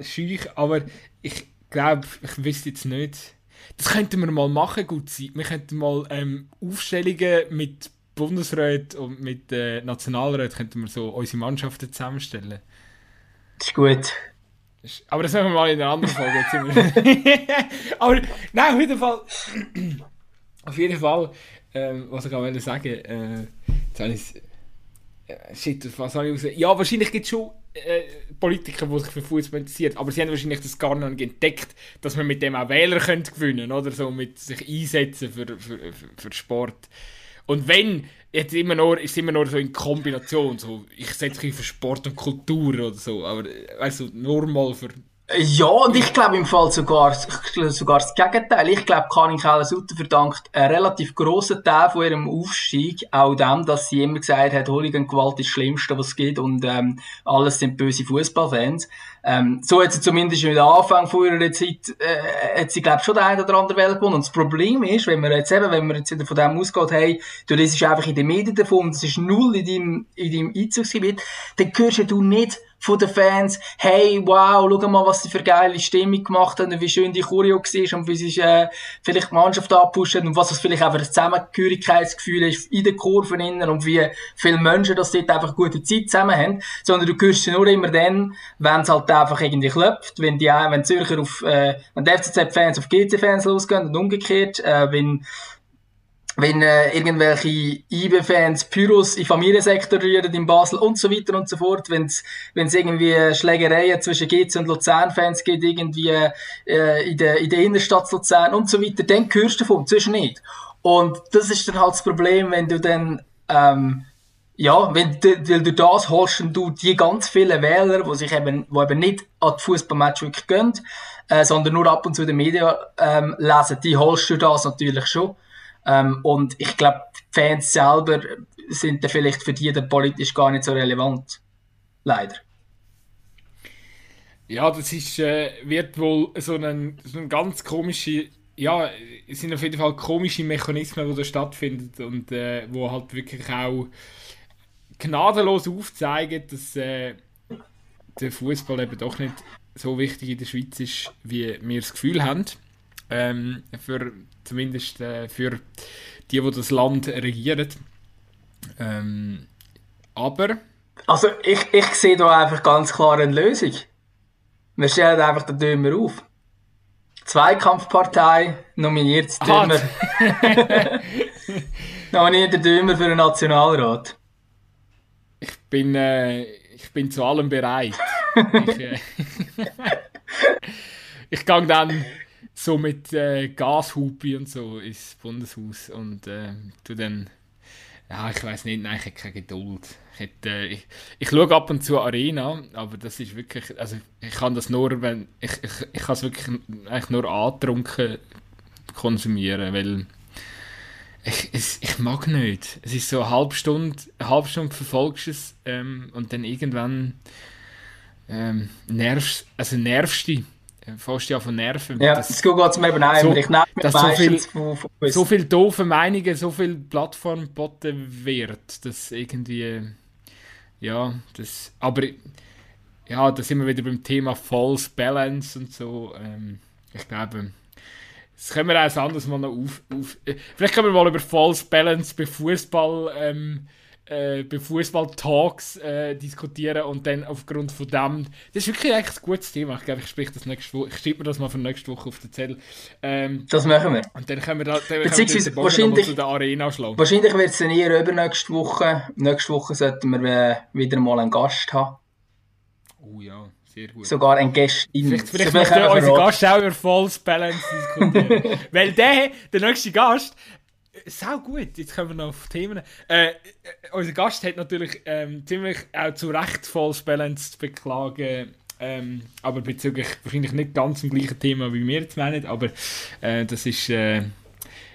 schüch, aber ich glaube, ich wüsste jetzt nicht. Das könnten wir mal machen, gut sein. Wir könnten mal ähm, Aufstellungen mit Bundesrat und mit äh, Nationalrat könnten wir so unsere Mannschaften zusammenstellen. Das ist gut. Aber das machen wir mal in einer anderen Folge. [LAUGHS] aber nein, auf jeden Fall. [CLEARS THROAT] auf jeden Fall, ähm, was ich auch sagen äh, jetzt habe ich shit, was habe ich gesagt? Ja, wahrscheinlich gibt es schon äh, Politiker, die sich für Fußball interessieren, aber sie haben wahrscheinlich das gar noch nicht entdeckt, dass man mit dem auch Wähler könnte gewinnen oder so, mit sich einsetzen für, für, für, für Sport. Und wenn, jetzt immer nur, ist immer nur so in Kombination, so, ich setze mich für Sport und Kultur oder so, aber du, nur mal für Ja, und ich glaube im Fall sogar, sogar das Gegenteil. Ich glaube, Karin Keller-Sutter verdankt einen relativ grossen Teil von ihrem Aufstieg auch dem, dass sie immer gesagt hat, Hooligan-Gewalt ist das Schlimmste, was es gibt und ähm, alles sind böse Fußballfans. Ähm, so hat sie zumindest mit Anfang von ihrer Zeit, äh, hat sie, glaube schon der eine oder andere Welt gewonnen. Und das Problem ist, wenn man jetzt eben, wenn man jetzt wieder von dem ausgeht, hey, du liest einfach in den Medien davon, es ist null in deinem, in deinem Einzugsgebiet, dann hörst du nicht von den Fans, hey, wow, schau mal, was sie für geile Stimmung gemacht haben und wie schön die Choreo war und wie sie äh, vielleicht die Mannschaft abpushen und was das vielleicht einfach ein Zusammengehörigkeitsgefühl ist in den Kurven innen und wie viele Menschen das dort einfach gute Zeit zusammen haben, sondern du hörst sie nur immer dann, wenn es halt einfach irgendwie klopft, wenn die, wenn Zürcher auf, äh, wenn die FCZ-Fans auf GC-Fans losgehen und umgekehrt, äh, wenn wenn äh, irgendwelche IB-Fans Pyros in Familiensektor rühren in Basel und so weiter und so fort, wenn es irgendwie Schlägereien zwischen GC und Luzern-Fans gibt, irgendwie äh, in, der, in der Innenstadt Luzern und so weiter, dann hörst du davon, zwischen nicht. Und das ist dann halt das Problem, wenn du dann ähm, ja, wenn, weil du das holst du die ganz vielen Wähler, die sich eben, wo eben nicht an die Fußballmatch wirklich gehen, äh, sondern nur ab und zu den Medien ähm, lesen, die holst du das natürlich schon. Ähm, und ich glaube, die Fans selber sind dann vielleicht für die dann politisch gar nicht so relevant. Leider. Ja, das ist, äh, wird wohl so ein, so ganz komische, ja, es sind auf jeden Fall komische Mechanismen, die da stattfinden und äh, wo halt wirklich auch gnadenlos aufzeigen, dass äh, der Fußball eben doch nicht so wichtig in der Schweiz ist, wie wir das Gefühl haben. Ähm, für, zumindest äh, für die, die das Land regieren. Ähm, aber. Also, ich, ich sehe da einfach ganz klar eine Lösung. Wir stellen einfach den Dömer auf. Zweikampfpartei nominiert den Dömer. [LAUGHS] nominiert den Dömer für den Nationalrat. Ich bin, äh, ich bin zu allem bereit. [LAUGHS] ich, äh, [LAUGHS] ich gehe dann so mit äh, Gashupe und so ins Bundeshaus und äh, tu dann, ja, ich weiß nicht, nein, ich habe keine Geduld. Ich, hätte, äh, ich, ich schaue ab und zu Arena, aber das ist wirklich, also ich kann das nur, wenn, ich, ich, ich kann es wirklich eigentlich nur antrunken konsumieren, weil ich, es, ich mag nicht. Es ist so eine halbe Stunde, eine halbe Stunde verfolgst du es ähm, und dann irgendwann ähm, nervst, also nervst dich fast ja von Nerven. Ja, das, das geht es mir eben auch so, Ich nehme dass so viel, von, von so viel doofe Meinungen, so viel Plattform geboten wird, dass irgendwie, ja, das, aber, ja, da sind wir wieder beim Thema False Balance und so. Ähm, ich glaube, das können wir auch ein anderes Mal noch auf, auf äh, vielleicht können wir mal über False Balance bei Fußball ähm, äh, bei Fußball-Talks äh, diskutieren und dann aufgrund von dem. Das ist wirklich eigentlich ein gutes Thema. Ich glaube, ich spreche das nächste Woche. Ich schreibe mir das mal für nächste Woche auf den Zettel. Ähm, das machen wir. Und dann können wir da dann Beziehungsweise wir wahrscheinlich, zu der Arena schlagen. Wahrscheinlich wird es dann eher übernächste Woche. Nächste Woche sollten wir äh, wieder mal einen Gast haben. Oh ja. Sehr gut. Sogar ein Gästin. Vielleicht, vielleicht möchte unser Gast auch über False Balance diskutieren. [LAUGHS] Weil der, der nächste Gast, sau gut. Jetzt kommen wir noch auf Themen. Äh, äh, unser Gast hat natürlich ähm, ziemlich auch zu Recht Balance zu beklagen. Ähm, aber bezüglich wahrscheinlich nicht ganz im gleichen Thema wie wir jetzt meinen, aber äh, das ist äh,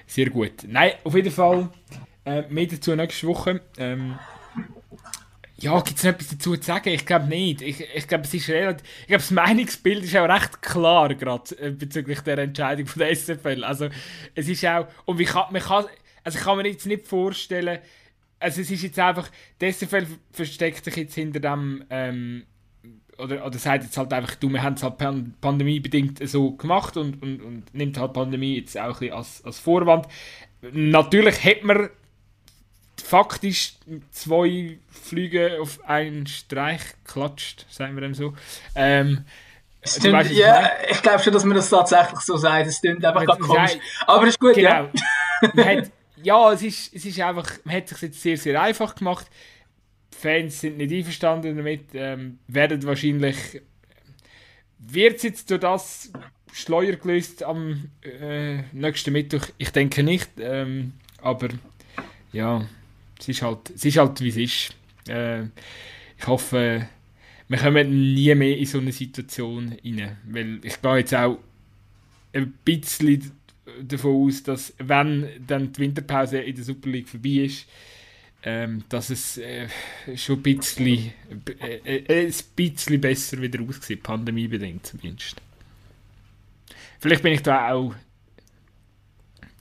sehr gut. Nein, auf jeden Fall äh, mehr dazu nächste Woche. Ähm, ja, gibt es noch etwas dazu zu sagen? Ich glaube nicht. Ich, ich glaube, es ist relativ. Ich glaube, das Meinungsbild ist auch recht klar, gerade äh, bezüglich der Entscheidung von der SFL. Also, es ist auch. Und wie kann, man kann. Also, ich kann mir jetzt nicht vorstellen. Also, es ist jetzt einfach. Die SFL versteckt sich jetzt hinter dem. Ähm, oder, oder sagt jetzt halt einfach, du, wir haben es halt pandemiebedingt so gemacht und, und, und nimmt halt Pandemie jetzt auch ein bisschen als, als Vorwand. Natürlich hätte man faktisch zwei Flüge auf einen Streich klatscht, sagen wir dem so. Ähm, Stimmt, weißt, ja, ich glaube schon, dass man das tatsächlich so sagt. Es stimmt einfach gar komisch. Aber ist gut, genau. [LAUGHS] ja. hat, ja, es ist, es ist einfach, man hat sich jetzt sehr, sehr einfach gemacht. Die Fans sind nicht einverstanden damit, ähm, werden wahrscheinlich, wird es jetzt durch das Schleuer gelöst am äh, nächsten Mittwoch? Ich denke nicht, ähm, aber ja, es ist halt, es ist halt wie es ist. Äh, ich hoffe, wir kommen nie mehr in so eine Situation rein. Weil ich gehe jetzt auch ein bisschen davon aus, dass wenn dann die Winterpause in der Super League vorbei ist, ähm, dass es äh, schon ein bisschen, äh, äh, ein bisschen besser wieder aussieht, pandemiebedingt zumindest. Vielleicht bin ich da auch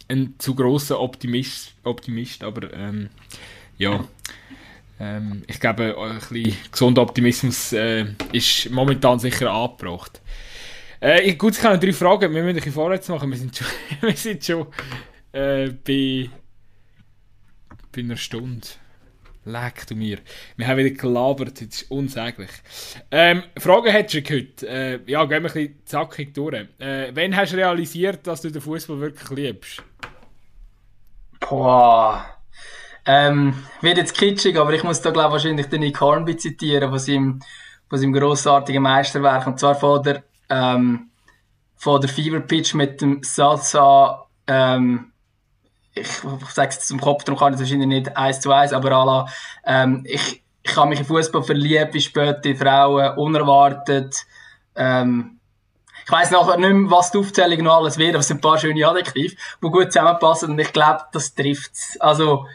ein zu großer Optimist, Optimist aber ähm, ja, ähm, ich glaube, ein bisschen gesunder Optimismus äh, ist momentan sicher angebracht. Äh, gut, ich kann drei Fragen, wir müssen ein vorwärts machen, wir sind schon, [LAUGHS] wir sind schon äh, bei, bei einer Stunde. Leck du mir. Wir haben wieder gelabert, das ist unsäglich. Ähm, Frage hättest du heute. Äh, ja, gehen wir ein bisschen zackig durch. Äh, wann hast du realisiert, dass du den Fußball wirklich liebst? Boah. Ähm, wird jetzt kitschig, aber ich muss da glaube wahrscheinlich den Nick Hornby zitieren von seinem, von seinem grossartigen Meisterwerk. Und zwar von der, ähm, von der Fever Pitch mit dem Salsa, ähm, ich, sage es zum Kopf, darum kann ich es wahrscheinlich nicht eins zu eins, aber alla, ähm, ich, ich habe mich in Fußball verliebt, wie später Frauen, unerwartet, ähm, ich weiss nachher nicht mehr, was die Aufzählung noch alles wird, aber es sind ein paar schöne Adjektive, die gut zusammenpassen und ich glaube, das trifft es. Also,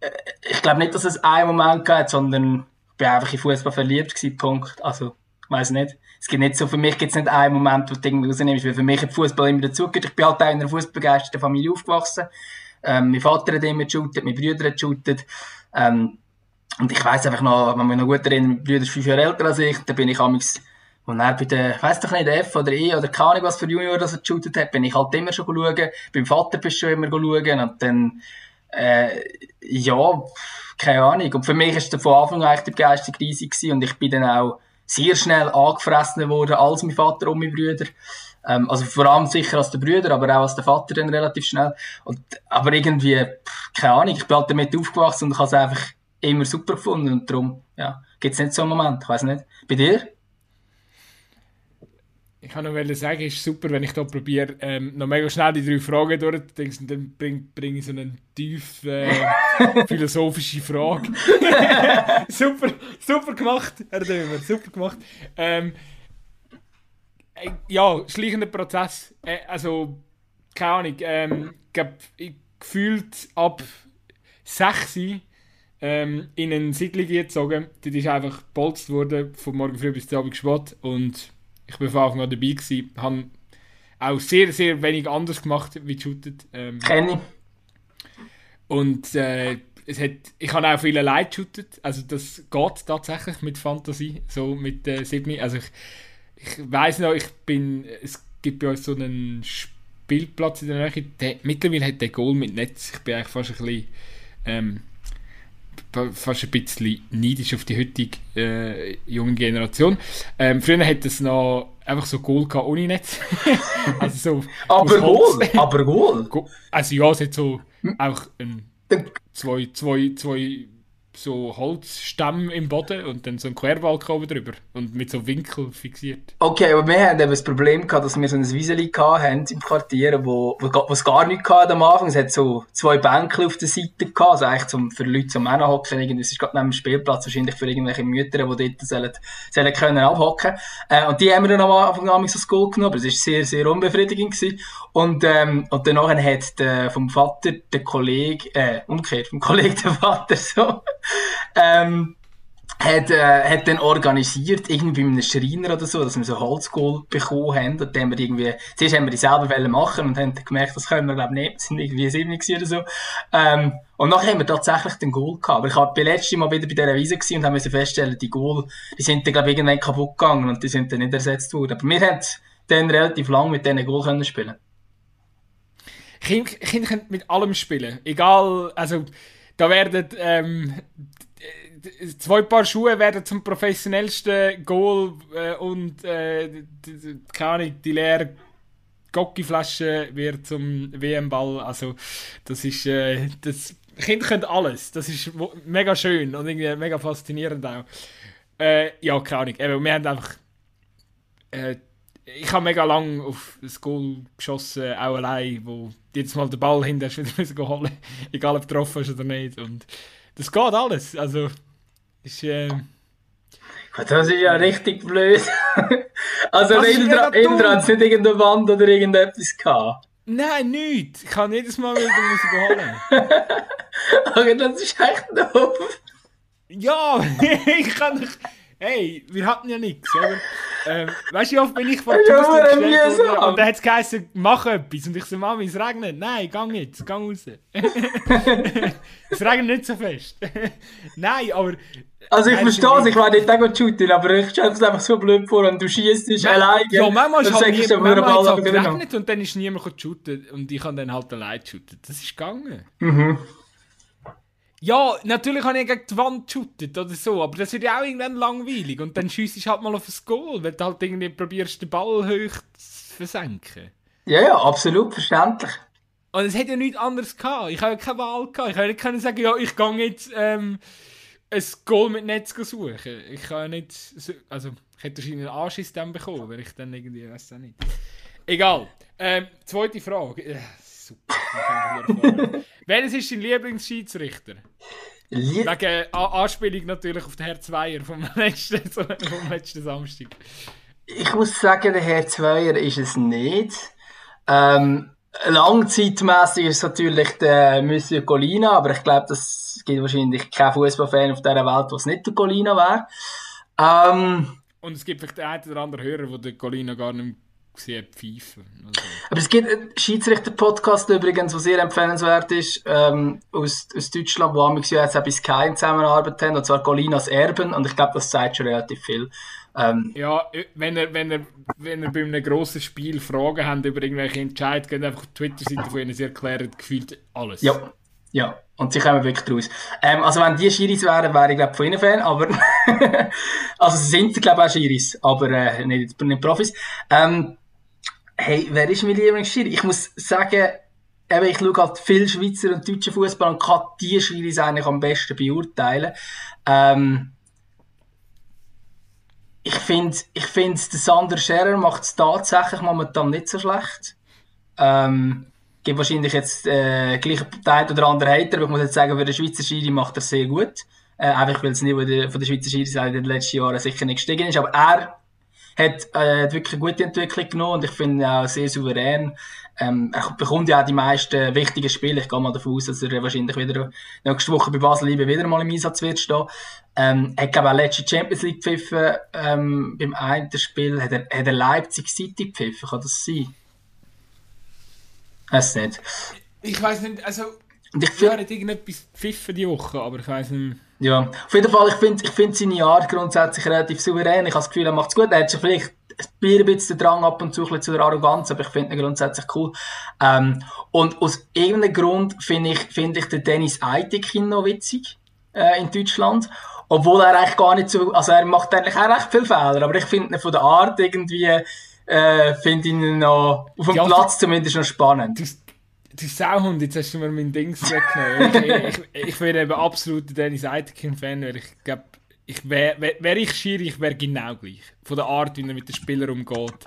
äh, ich glaube nicht, dass es einen Moment gab, sondern ich bin einfach in Fußball verliebt gewesen, Punkt. Also, ich weiss nicht. Es gibt nicht so, für mich gibt es nicht einen Moment, wo du irgendwie rausnimmst, weil für mich hat Fußball immer dazugehört. Ich bin halt in einer fußballbegeisterten Familie aufgewachsen. Ähm, mein Vater hat immer geshootet, meine Brüder hat geshootet. Ähm, und ich weiss einfach noch, wenn mich noch gut erinnere, mein Bruder ist fünf Jahre älter als ich, da bin ich amigs und er bei der, weiss doch nicht, F oder E oder keine Ahnung, was für Junior das er geshootet hat, bin ich halt immer schon schauen. Beim Vater bist du schon immer schauen. Und dann, äh, ja, keine Ahnung. Und für mich ist der von Anfang an echt die Begeisterung riesig gewesen. Und ich bin dann auch sehr schnell angefressen worden als mein Vater und meine Brüder. Ähm, also vor allem sicher als der Brüder, aber auch als der Vater dann relativ schnell. Und, aber irgendwie, pff, keine Ahnung, ich bin halt damit aufgewachsen und ich habe es einfach immer super gefunden. Und darum, ja, gibt es nicht so einen Moment. Ich weiß nicht. Bei dir? Ich kann noch sagen, es ist super, wenn ich da probiere, ähm, noch mega schnell die drei Fragen und dann bringe bring ich so eine tief äh, [LAUGHS] philosophische Frage. [LAUGHS] [LAUGHS] super, super gemacht, Herr Dömer, super gemacht. Ähm, äh, ja, schleichender Prozess. Äh, also, keine Ahnung, ähm, ich gefühlt ab 6 ähm, in eine Siedlung gezogen. Die ist einfach gepolzt worden, von morgen früh bis zum Abend spät und ich bin von Anfang an dabei gewesen, habe auch sehr, sehr wenig anders gemacht wie shootet. Ähm, Kenn ich. Und äh, es hat, ich habe auch viele allein shootet, also das geht tatsächlich mit Fantasie, so mit äh, Sydney. Also ich, ich weiß noch, ich bin, es gibt bei uns so einen Spielplatz in der Nähe, der, mittlerweile hat der Goal mit Netz, ich bin eigentlich fast ein bisschen ähm, fast ein bisschen neidisch auf die heutige äh, junge Generation. Ähm, früher hat es noch einfach so Goal gehabt ohne Netz. [LAUGHS] also so aber Goal, aber Goal. Also ja, es hat so auch ein, zwei, zwei, zwei so Holzstämme im Boden und dann so ein Querbalken oben drüber und mit so Winkel fixiert. Okay, aber wir haben eben das Problem gehabt, dass wir so ein Wieseli hatten im Quartier, wo, wo, es gar nichts hatte am Anfang. Es hat so zwei Bänke auf der Seite gehabt, also eigentlich zum, für Leute zum hocken. Es ist gerade neben dem Spielplatz wahrscheinlich für irgendwelche Mütter, die dort sollen, sollen können abhocken. Äh, und die haben wir dann am Anfang an so School genommen, aber es war sehr, sehr unbefriedigend gewesen. Und, ähm, und danach hat der, vom Vater der Kollege, äh, umgekehrt, vom [LAUGHS] Kollegen der Vater so, ähm, hat, äh, hat dann organisiert, irgendwie mit einem Schreiner oder so, dass wir so Holzkohl bekommen haben. Und dann haben wir irgendwie, zuerst haben wir die selber machen und haben gemerkt, das können wir, glaube ich, nicht. Das sind irgendwie sieben oder so. Ähm, und nachher haben wir tatsächlich den Goal gehabt. Aber ich war letztes Mal wieder bei dieser Wiese und haben feststellen, die Goal, die sind dann, glaube ich, irgendwann kaputt gegangen und die sind dann nicht ersetzt worden. Aber wir haben dann relativ lang mit diesen Goal können spielen. Kinder, Kinder können mit allem spielen. Egal, also, da werden, ähm, zwei Paar Schuhe werden zum professionellsten Goal äh, und äh, keine Ahnung, die leere Gocki-Flasche wird zum WM-Ball. Also das ist äh, das Kinder können alles. Das ist mega schön und irgendwie mega faszinierend auch. Äh, ja, keine Ahnung. Eben, wir haben einfach äh, ich habe mega lang auf das Goal geschossen, auch allein, wo jetzt mal den Ball hinter wieder müssen holen, egal ob getroffen ist oder nicht. Und das geht alles. Also ist, äh, Das ist ja richtig blöd. [LAUGHS] also Indra, Indra hat nicht irgendeine Wand oder irgendetwas gehabt. Nein, nichts. Ich kann jedes Mal wieder Musik holen. Okay, [LAUGHS] das ist echt doof. Ja, [LAUGHS] ich kann nicht. Hey, wir hatten ja nichts, oder? Ähm, weißt du, wie oft bin ich vor die Haustür gestellt worden und dann hat es geheißen, mach etwas. Und ich so, Mami, es regnet. Nein, gang jetzt, gang raus. [LAUGHS] es regnet nicht so fest. [LAUGHS] Nein, aber. Also ich verstehe es, ich will nicht auch shooten, aber ich stelle es einfach so blöd vor und du schießt dich alleine. Ja, manchmal ist halt, nie, du, manchmal Ball halt gewinnen. geregnet und dann ist niemand shooten und ich habe dann halt allein shooten. Das ist gegangen. Mhm. Ja, natürlich habe ich gegen die Wand geshootet oder so, aber das wird ja auch irgendwann langweilig und dann schiessest du halt mal auf ein Goal, weil du halt irgendwie probierst, den Ball hoch zu versenken. Ja, ja, absolut verständlich. Und es hätte ja nichts anderes gehabt. Ich habe ja keine Wahl gehabt. Ich hätte nicht können sagen, ja, ich gehe jetzt ähm, ein Goal mit Netz suchen. Ich kann ja nicht... So, also, ich hätte wahrscheinlich einen Anschiss dann bekommen, weil ich dann irgendwie... Weiß auch nicht. Egal. Ähm, zweite Frage. Super. [LAUGHS] Welches ist dein Lieblingsschiedsrichter? Lie Wegen äh, A- Anspielung natürlich auf den Herr Zweier vom [LAUGHS] letzten, vom letzten Samstag. ich muss sagen, der Herr Zweier ist es nicht. Ähm, langzeitmässig ist es natürlich der Monsieur Colina, aber ich glaube, das gibt wahrscheinlich keinen Fußballfan auf dieser Welt, was nicht der Colina wäre. Ähm, Und es gibt vielleicht den einen oder anderen Hörer, der den Colina gar nicht gesehen pfeifen. Also. aber es gibt einen Schiedsrichter-Podcast übrigens, der sehr empfehlenswert ist, ähm, aus, aus Deutschland, wo wir jetzt auch bei Sky in Zusammenarbeit haben, und zwar Colinas Erben, und ich glaube, das zeigt schon relativ viel. Ähm, Ja, äh, wenn ihr, wenn, ihr, wenn ihr bei einem grossen Spiel Fragen habt über irgendwelche Entscheidungen, geht einfach auf die Twitter-Seite von ihnen, sie erklären gefühlt alles. Ja, ja. Und sie kommen wirklich raus. Ähm, also wenn die Schiris wären, wäre ich glaube von ihnen Fan, aber [LAUGHS] also sie sind glaube ich auch Schiris, aber äh, nicht, nicht Profis. Ähm, hey, wer ist mein Lieblingsschiri? Ich muss sagen, eben, ich schaue halt viel Schweizer und deutsche Fußball und kann die Schiris eigentlich am besten beurteilen. Ähm, ich finde, ich find, der Sander Scherer macht es tatsächlich momentan nicht so schlecht. Ähm, gibt wahrscheinlich jetzt äh, gleich einen oder anderen Hater, aber ich muss jetzt sagen, für den Schweizer Schiri macht er sehr gut. Äh, einfach weil das Niveau von der Schweizer Schiri in den letzten Jahren sicher nicht gestiegen ist, aber er hat äh, wirklich eine gute Entwicklung genommen und ich finde ihn auch sehr souverän. Ähm, er bekommt ja auch die meisten wichtigen Spiele. Ich gehe mal davon aus, dass er wahrscheinlich wieder nächste Woche bei Basel Liebe wieder mal im Einsatz wird stehen. Ähm, er hat glaube ich auch letzte Champions League gepfiffen, ähm, beim einen Spiel hat er, hat er Leipzig City gepfiffen, kann das sein? Weiß nicht. Ich weiß nicht, also, Und ich hat irgendetwas pfiffen die Woche, aber ich weiß nicht. Ja, auf jeden Fall, ich finde ich find seine Art grundsätzlich relativ souverän. Ich habe das Gefühl, er macht es gut. Er hat sich vielleicht ein bisschen den Drang ab und zu ein zu der Arroganz, aber ich finde ihn grundsätzlich cool. Ähm, und aus irgendeinem Grund finde ich, finde ich den Dennis Eitekin noch witzig äh, in Deutschland. Obwohl er eigentlich gar nicht so, also er macht eigentlich auch recht viele Fehler, aber ich finde ihn von der Art irgendwie, äh, finde ihn noch, auf dem Ja, Platz zumindest noch spannend. Du, du Sauhund, jetzt hast du mir mein Dings weggenommen. ich, ich, ich wäre eben absolut ein Dennis Eitekin-Fan, weil ich glaube, ich wär, wär, wär ich Schiri, ich wäre genau gleich. Von der Art, wie er mit den Spielern umgeht.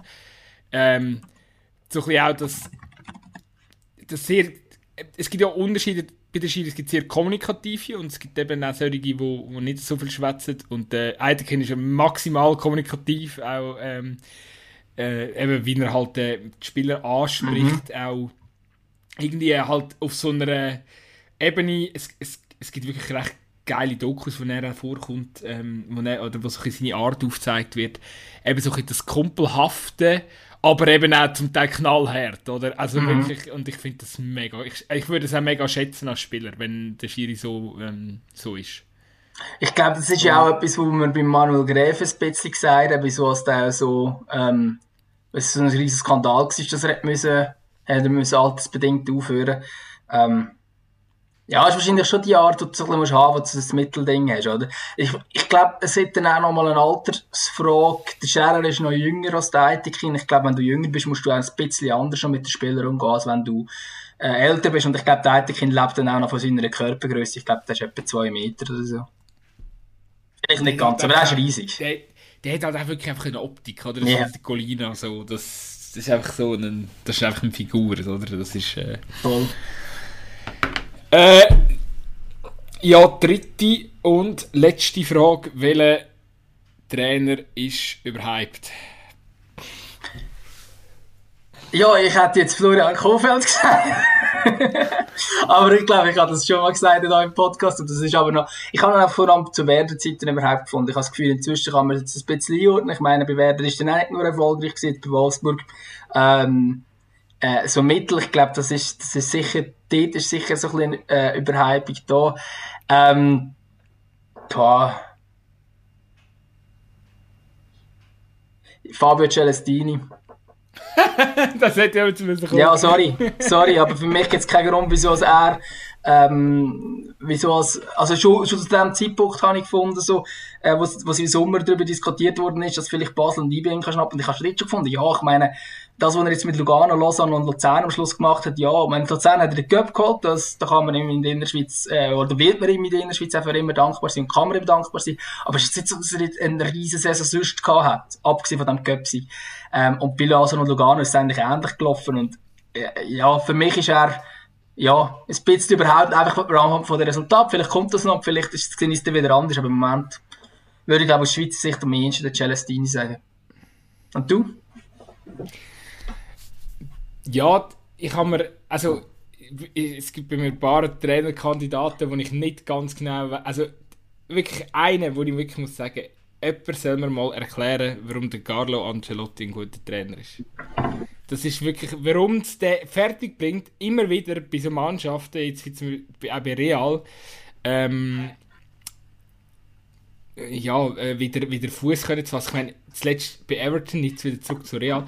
Ähm, so ein bisschen auch das, das sehr, es gibt ja Unterschiede bei den Schiris, es gibt sehr kommunikative und es gibt eben auch solche, die wo, wo nicht so viel schwätzen und äh, Eitekin ist ja maximal kommunikativ, auch ähm, äh, eben wie er halt äh, die Spieler anspricht, auch irgendwie halt auf so einer Ebene, es, es, es gibt wirklich recht geile Dokus, wo er hervorkommt, ähm, wo er, oder wo so seine Art aufgezeigt wird, eben so ein das Kumpelhafte, aber eben auch zum Teil knallhart, oder? Also wirklich, und ich finde das mega, ich, ich würde es auch mega schätzen als Spieler, wenn der Schiri so, ähm, so ist. Ich glaube, das ist ja auch etwas, wo man bei Manuel Gräfe ein bisschen gesagt hat, wieso es da so, ähm, es so ein riesiger Skandal war, dass er müssen, hat er müssen altersbedingt aufhören. Ähm, ja, ist wahrscheinlich schon die Art, die du so ein bisschen haben musst, wo du das Mittelding hast, oder? Ich, ich glaube, es hat dann auch nochmal eine Altersfrage. Der Scherer ist noch jünger als der Eitekin. Ich glaube, wenn du jünger bist, musst du auch ein bisschen anders mit den Spielern umgehen, als wenn du äh, älter bist. Und ich glaube, der Eitekin lebt dann auch noch von seiner Körpergröße. Ich glaube, der ist etwa zwei Meter oder so. Vielleicht nicht ganz, aber er ist riesig. Der, der hat halt auch wirklich einfach eine Optik, oder? Das Ja. ist die Colina, so, das, das ist einfach so ein, das ist einfach eine Figur, oder? Das ist, äh, Voll. Äh, ja, dritte und letzte Frage. Welcher Trainer ist überhyped. Ja, ich hätte jetzt Florian Kofeld gesagt. [LAUGHS] [LAUGHS] aber ich glaube, ich habe das schon mal gesagt in einem Podcast. Und das ist aber noch, ich habe auch vor allem zu Werder-Zeiten überhaupt gefunden. Ich habe das Gefühl, inzwischen kann man jetzt ein bisschen einordnen. Ich meine, bei Werder ist auch nicht nur erfolgreich gewesen, bei Wolfsburg. Ähm, äh, so mittel, ich glaube, das ist, das ist sicher, dort ist sicher so ein bisschen äh, Überhypung da. Ähm, boah. Fabio Celestini. [LAUGHS] das hätte ja jetzt müssen Ja, sorry, sorry, aber für mich gibt es keinen Grund, wieso er ähm, wieso als, also schon, schon zu dem Zeitpunkt habe ich gefunden, so, äh, wo, wo im Sommer darüber diskutiert worden ist, dass vielleicht Basel und IBM kann schnappen. Und ich habe schon gefunden, ja, ich meine, das, was er jetzt mit Lugano, Lausanne und Luzern am Schluss gemacht hat, ja, ich meine, Luzern hat er den Cup geholt, das, da kann man ihm in der Innerschweiz, äh, oder wird man ihm in der Innerschweiz einfach immer dankbar sein und kann man ihm dankbar sein. Aber es ist jetzt nicht so, dass er jetzt eine riesen Saison sonst gehabt hat, abgesehen von dem Cup-Sieg. Ähm, und bei Lausanne und Lugano ist es eigentlich ähnlich gelaufen und, äh, ja, für mich ist er, ja, ein bisschen überhaupt einfach anhand von den Resultaten. Vielleicht kommt das noch, vielleicht ist es dann wieder anders, aber im Moment würde ich glaube aus Schweizer Sicht am ehesten den Celestini sagen. Und du? Ja, ich habe mir, also es gibt bei mir ein paar Trainerkandidaten, wo ich nicht ganz genau, also wirklich einen, wo ich wirklich muss sagen, jemand soll mir mal erklären, warum der Carlo Ancelotti ein guter Trainer ist. Das ist wirklich, warum es den fertig bringt, immer wieder bei so Mannschaften, jetzt auch bei Real, ähm, ja, äh, wieder, wieder Fuß können zu fassen. Ich meine, zuletzt bei Everton, jetzt wieder zurück zu Real.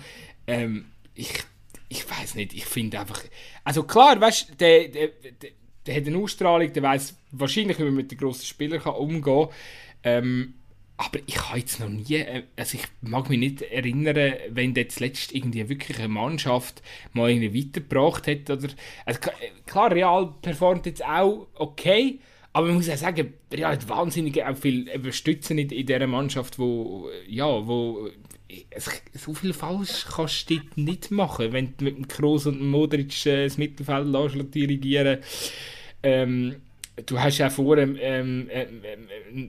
Ähm, ich ich weiß nicht, ich finde einfach. Also klar, weißt du, der, der, der, der, hat eine Ausstrahlung, der weiß wahrscheinlich, wie man mit den grossen Spielern umgehen kann. Ähm, aber ich habe jetzt noch nie, äh, also ich mag mich nicht erinnern, wenn der zuletzt irgendwie wirklich eine Mannschaft mal irgendwie weitergebracht hat. Oder, also klar, Real performt jetzt auch okay, aber man muss ja sagen, Real hat wahnsinnig auch viel Stützen in, in dieser Mannschaft, wo, ja, wo so viel falsch kannst du nicht machen, wenn du mit dem Kroos und dem Modric äh, das Mittelfeld lässt, ähm, du hast ja vor ähm, ähm, äh,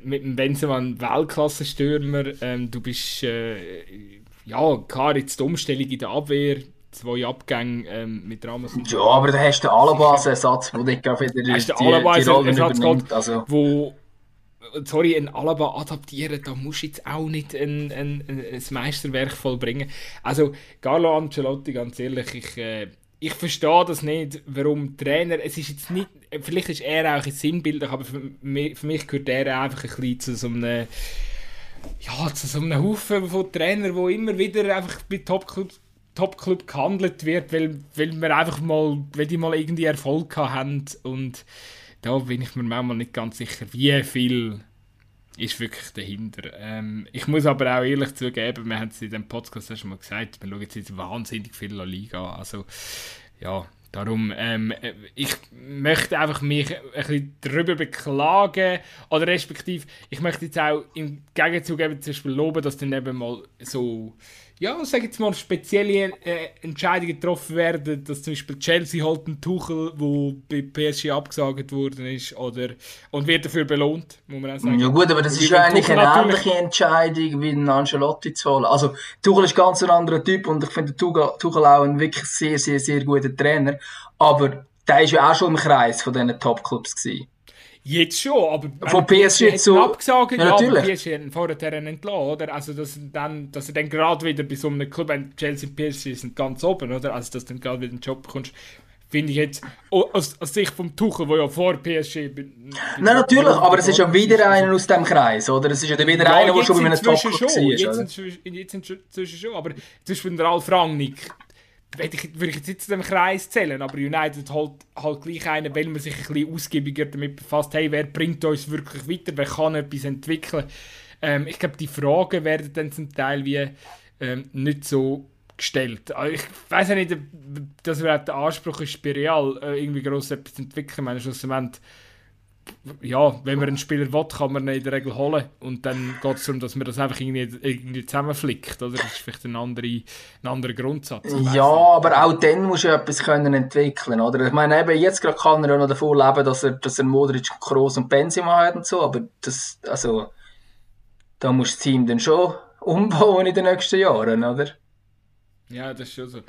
mit dem Benzema einen Weltklasse-Stürmer. Ähm, du bist äh, ja klar jetzt die Umstellung in der Abwehr, zwei Abgänge ähm, mit Ramos. Ja, aber da hast du den Alaba als Ersatz, wo dich wieder die, die, die, die Rolle übernimmt. Also. Wo, sorry, ein Alaba adaptieren, da musst du jetzt auch nicht ein, ein, ein Meisterwerk vollbringen. Also, Carlo Ancelotti, ganz ehrlich, ich, äh, ich verstehe das nicht, warum Trainer, es ist jetzt nicht, vielleicht ist er auch ein Sinnbilder, aber für mich, für mich gehört er einfach ein bisschen zu so einem, ja, zu so einem Haufen von Trainern, wo immer wieder einfach bei Topclubs Topclub gehandelt wird, weil, weil wir einfach mal, weil die mal irgendwie Erfolg haben und da bin ich mir manchmal nicht ganz sicher, wie viel ist wirklich dahinter. Ähm, ich muss aber auch ehrlich zugeben, wir haben es in dem Podcast schon mal gesagt, wir schauen jetzt wahnsinnig viel La Liga Also, ja, darum, ähm, ich möchte einfach mich ein bisschen darüber beklagen, oder respektive, ich möchte jetzt auch im Gegenzug eben zum Beispiel loben, dass dann eben mal so ja, sag jetzt mal, spezielle äh, Entscheidungen getroffen werden, dass zum Beispiel Chelsea halt einen Tuchel, wo bei PSG abgesagt worden ist, oder, und wird dafür belohnt, muss man auch sagen. Ja gut, aber das ist ja eigentlich eine ähnliche Entscheidung, wie einen Ancelotti zu holen. Also, Tuchel ist ganz ein anderer Typ und ich finde Tuchel, Tuchel auch ein wirklich sehr, sehr, sehr guter Trainer, aber der war ja auch schon im Kreis von diesen Top-Clubs gewesen. Jetzt schon, aber von PSG zu abgesagt, ja, natürlich. ja, PSG hat vorher entlassen, oder? Also dass, dann, dass er dann gerade wieder bei so einem Club, Chelsea und PSG sind ganz oben, oder? Also dass du dann gerade wieder einen Job bekommst, finde ich jetzt aus, aus Sicht vom Tuchel, der ja vor PSG bin, Nein, natürlich, aber es ist ja wieder einer aus dem Kreis, oder? Es ist ja wieder ja, einer, der schon bei einem Top war. Jetzt, jetzt inzwischen schon, aber der Ralf Rangnick, würde ich, jetzt nicht zu dem Kreis zählen, aber United halt, halt gleich einen, weil man sich ein bisschen ausgiebiger damit befasst, hey, wer bringt uns wirklich weiter, wer kann etwas entwickeln. Ähm, ich glaube, die Fragen werden dann zum Teil wie ähm, nicht so gestellt. Also ich weiß ja nicht, dass überhaupt der Anspruch ist, bei Real äh, irgendwie gross etwas zu entwickeln. Ich meine, ja, wenn man einen Spieler will, kann man ihn in der Regel holen. Und dann geht es darum, dass man das einfach irgendwie, irgendwie zusammenflickt. Oder? Das ist vielleicht ein anderer, ein anderer Grundsatz. Ja, aber auch dann muss er etwas können entwickeln oder? Ich meine, eben jetzt gerade kann er ja noch davon leben, dass er, dass er Modric, Kroos und Benzema hat und so, aber das, also da muss das Team dann schon [LAUGHS] umbauen in den nächsten Jahren, oder? Ja, das ist schon so.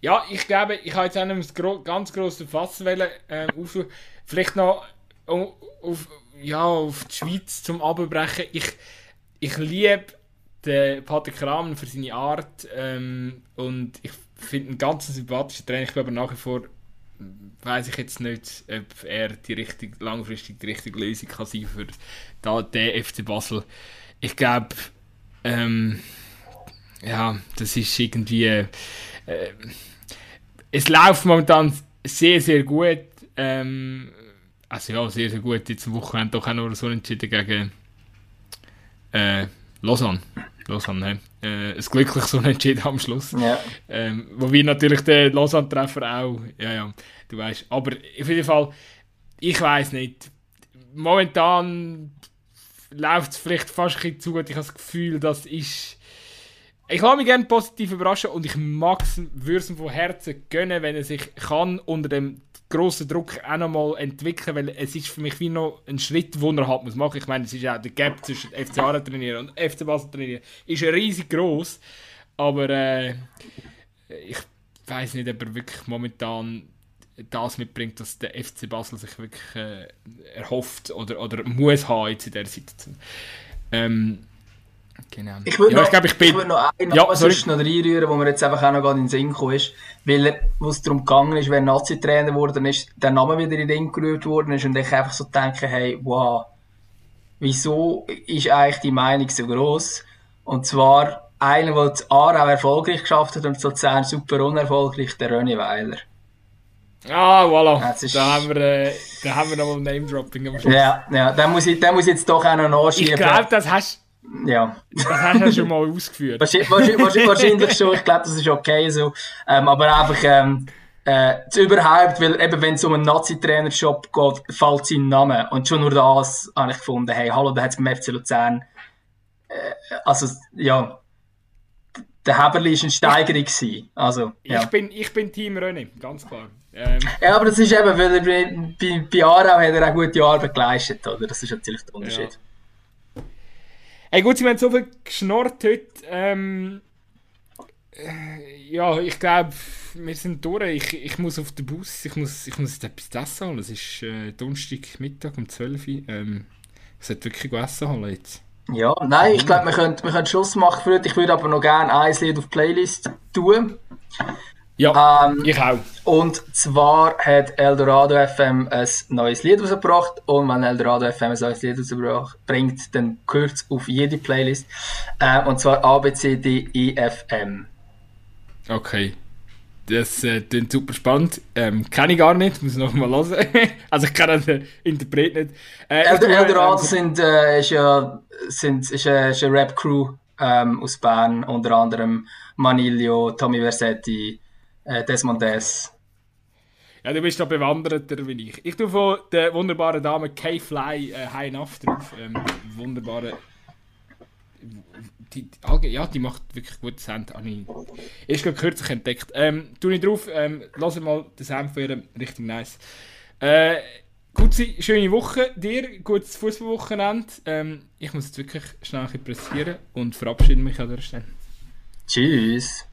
Ja, ich glaube, ich habe jetzt auch gro ganz grossen Fass wollen, auf, vielleicht noch auf, ja, auf die Schweiz zum Abbrechen. Ich, ich liebe den Patrick Rahmen für seine Art ähm, und ich finde ihn ganz sympathischer Trainer. Ich glaube nach wie vor weiß ich jetzt nicht, ob er die richtig, langfristig die richtige Lösung kann sein für den FC Basel. Ich glaube, ähm, ja, das ist irgendwie. Äh, es läuft momentan sehr, sehr gut. Ähm, also ja, sehr, sehr gut. Jetzt am Wochenende doch auch noch so entschieden gegen äh, Lausanne. Lausanne, äh, ein glückliches [LAUGHS] Unentschieden am Schluss. Ja. Ähm, wobei natürlich der Lausanne-Treffer auch, ja, ja, du weißt. Aber auf jeden Fall, ich weiß nicht. Momentan läuft es vielleicht fast ein bisschen zu gut. Ich habe das Gefühl, das ist. Ich lasse mich gerne positiv überraschen und ich mag es, würde es von Herzen gönnen, wenn er sich kann unter dem grossen Druck auch nochmal entwickeln, weil es ist für mich wie noch ein Schritt, den er halt muss. Ich meine, es ist ja der Gap zwischen FC Aarau trainieren und FC Basel trainieren ist riesig groß, aber äh, ich weiß nicht, ob er wirklich momentan das mitbringt, dass der FC Basel sich wirklich äh, erhofft oder, oder muss haben jetzt in der Situation. Ähm, Genau. Ich würde ja, noch, ich ich bin... würd noch einen ja, sonst noch reinrühren, wo mir jetzt einfach auch noch gerade in den Sinn gekommen ist, weil es darum gegangen ist, wer Nazi-Trainer geworden ist, der Name wieder in den Sinn gerührt worden ist und ich einfach so denke, hey, wow, wieso ist eigentlich die Meinung so groß? Und zwar einer, der das Aarau erfolgreich geschafft hat und Luzern super unerfolgreich, der René Weiler. Ah, voilà. Da haben wir, äh, da haben wir nochmal Name-Dropping am Schluss. Ja, ja, den muss ich, den muss ich jetzt doch auch noch nachschieben. Ich glaube, das hast ja. Das hast du ja schon mal ausgeführt. wahrscheinlich, wahrscheinlich, schon, ich glaube, das ist okay so. Ähm, aber einfach, ähm, äh, überhaupt, weil eben wenn es um einen Nazi-Trainer-Shop geht, fällt sein Name. Und schon nur das habe ich gefunden, hey, hallo, da hat es beim FC Luzern, äh, also, ja, der Heberli war eine Steigerung. Gewesen. Also, ja. ich, bin, ich bin Team René, ganz klar. Ähm. Ja, aber das ist eben, weil er bei, bei, bei Aarau hat er auch gute Arbeit geleistet, oder? Das ist natürlich der Unterschied. Ja. Hey, gut, wir haben so viel geschnorrt heute. Ähm, äh, ja, ich glaube, wir sind durch. Ich, ich muss auf den Bus, ich muss, ich muss etwas essen holen. Es ist äh, Donnerstagmittag um 12 Uhr. Ähm, ich sollte wirklich essen holen jetzt. Ja, nein, ich glaube, wir können, wir können Schluss machen für heute. Ich würde aber noch gerne ein Lied auf die Playlist tun. Ja, ähm, ich auch. Und zwar hat Eldorado FM ein neues Lied rausgebracht und wenn Eldorado FM ein neues Lied rausbringt, dann gehört es auf jede Playlist. Äh, und zwar ABCDEFM. Okay. Das äh, klingt super spannend. Ähm, kenne ich gar nicht, muss ich noch mal hören. [LAUGHS] also ich kenne den Interpret nicht. Äh, Eldorado ähm, sind, äh, ist ja sind, ist, äh, ist eine Rap-Crew ähm, aus Bern, unter anderem Manilio, Tommy Versetti, äh, Desmond Des. Ja, du bist da bewanderter wie ich. Ich tue von der wunderbaren Dame K-Fly äh, High Enough drauf. Ähm, wunderbare. Die, die, ja, die macht wirklich gutes Sound. Habe ich erst gerade kürzlich entdeckt. Ähm, tu ich drauf, ähm, lass mal den Sound von ihr, richtig nice. Äh, gute, schöne Woche dir, gutes Fußballwochenende. Ähm, ich muss jetzt wirklich schnell pressieren und verabschiede mich an der Stelle. Tschüss.